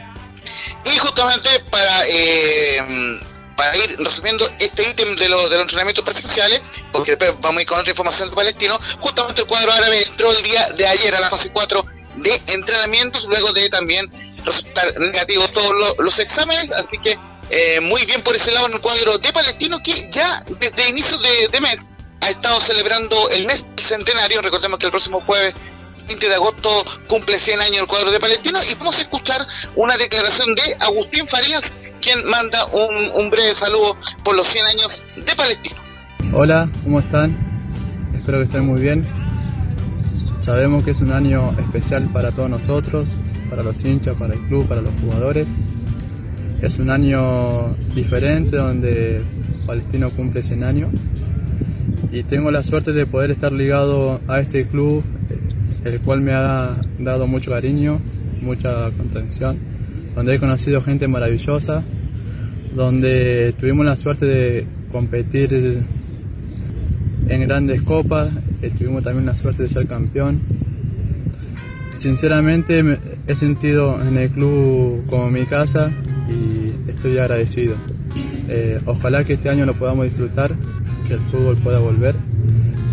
Y justamente para, eh, para ir resumiendo este ítem de, los de los entrenamientos presenciales, porque después vamos a ir con otra información de Palestino, justamente el cuadro árabe entró el día de ayer a la fase 4 de entrenamientos, luego de también resultar negativos todos lo- los exámenes, así que eh, muy bien por ese lado en el cuadro de Palestino, que ya desde inicio de, de mes ha estado celebrando el mes centenario, recordemos que el próximo jueves 20 de agosto cumple 100 años el cuadro de Palestino y vamos a escuchar una declaración de Agustín Farías, quien manda un, un breve saludo por los 100 años de Palestino. Hola, ¿cómo están? Espero que estén muy bien. Sabemos que es un año especial para todos nosotros, para los hinchas, para el club, para los jugadores. Es un año diferente donde Palestino cumple 100 años y tengo la suerte de poder estar ligado a este club, el cual me ha dado mucho cariño, mucha contención, donde he conocido gente maravillosa, donde tuvimos la suerte de competir en grandes copas, eh, tuvimos también la suerte de ser campeón. Sinceramente me- he sentido en el club como mi casa y estoy agradecido. Eh, ojalá que este año lo podamos disfrutar, que el fútbol pueda volver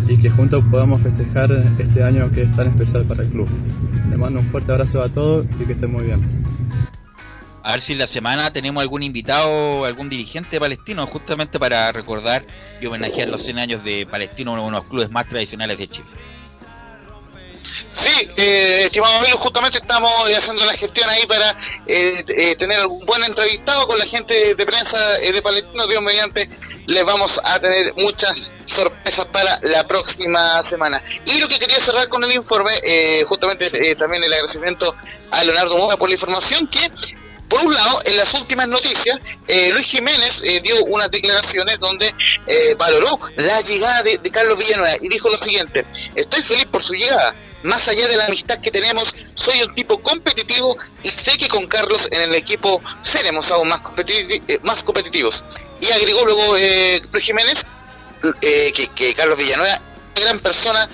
y que juntos podamos festejar este año que es tan especial para el club. Les mando un fuerte abrazo a todos y que estén muy bien. A ver si en la semana tenemos algún invitado, algún dirigente palestino, justamente para recordar y homenajear los 100 años de Palestino, uno de los clubes más tradicionales de Chile. Sí, eh, estimado amigo, justamente estamos eh, haciendo la gestión ahí para eh, eh, tener algún buen entrevistado con la gente de prensa eh, de Palestino. Dios mediante, les vamos a tener muchas sorpresas para la próxima semana. Y lo que quería cerrar con el informe, eh, justamente también el agradecimiento a Leonardo Mora por la información que por un lado, en las últimas noticias, eh, Luis Jiménez eh, dio unas declaraciones donde eh, valoró la llegada de Carlos Villanueva y dijo lo siguiente, estoy feliz por su llegada, más allá de la amistad que tenemos, soy un tipo competitivo y sé que con Carlos en el equipo seremos aún más, eh, más competitivos. Y agregó luego eh, Luis Jiménez eh, que, que Carlos Villanueva es una gran persona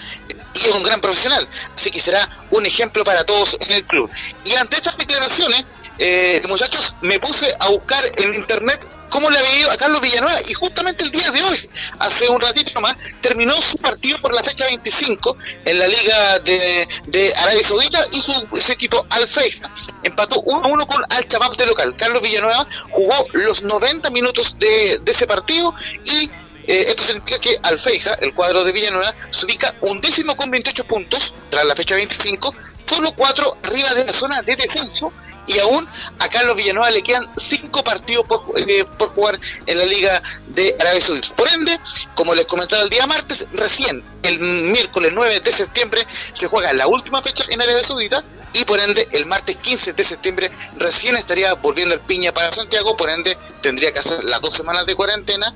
y es un gran profesional, así que será un ejemplo para todos en el club. Y ante estas declaraciones, eh, muchachos, me puse a buscar en internet cómo le había ido a Carlos Villanueva y justamente el día de hoy, hace un ratito más, terminó su partido por la fecha 25 en la Liga de, de Arabia Saudita y su, su equipo Al Feiha empató 1 a 1 con Al Chabab de local. Carlos Villanueva jugó los 90 minutos de, de ese partido y eh, esto significa que Al Feiha, el cuadro de Villanueva, se ubica un décimo con 28 puntos tras la fecha 25, solo cuatro arriba de la zona de descenso y aún a Carlos Villanueva le quedan cinco partidos por, eh, por jugar en la Liga de Arabia Saudita. Por ende, como les comentaba el día martes, recién el miércoles 9 de septiembre se juega la última fecha en Arabia Saudita y por ende el martes 15 de septiembre recién estaría volviendo el piña para Santiago, por ende tendría que hacer las dos semanas de cuarentena.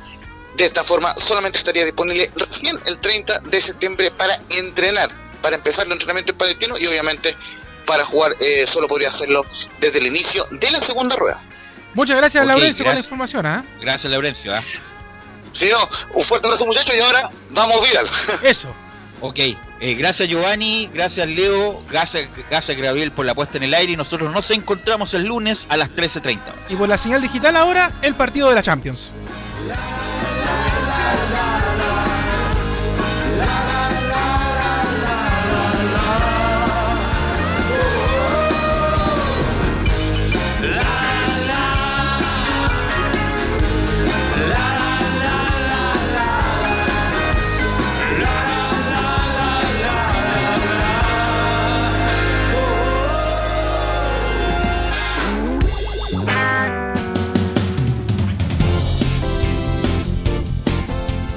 De esta forma solamente estaría disponible recién el 30 de septiembre para entrenar, para empezar el entrenamiento en palestino y obviamente para jugar eh, solo podría hacerlo desde el inicio de la segunda rueda. Muchas gracias, Ok, Laurencio, por la información. ¿ah? Gracias, Laurencio. ¿ah? Si no, un fuerte abrazo muchachos y ahora vamos viral. Eso. Ok, eh, gracias Giovanni, gracias Leo, gracias, gracias Gabriel por la puesta en el aire y nosotros nos encontramos el lunes a las 13.30. Y por la señal digital ahora, el partido de la Champions.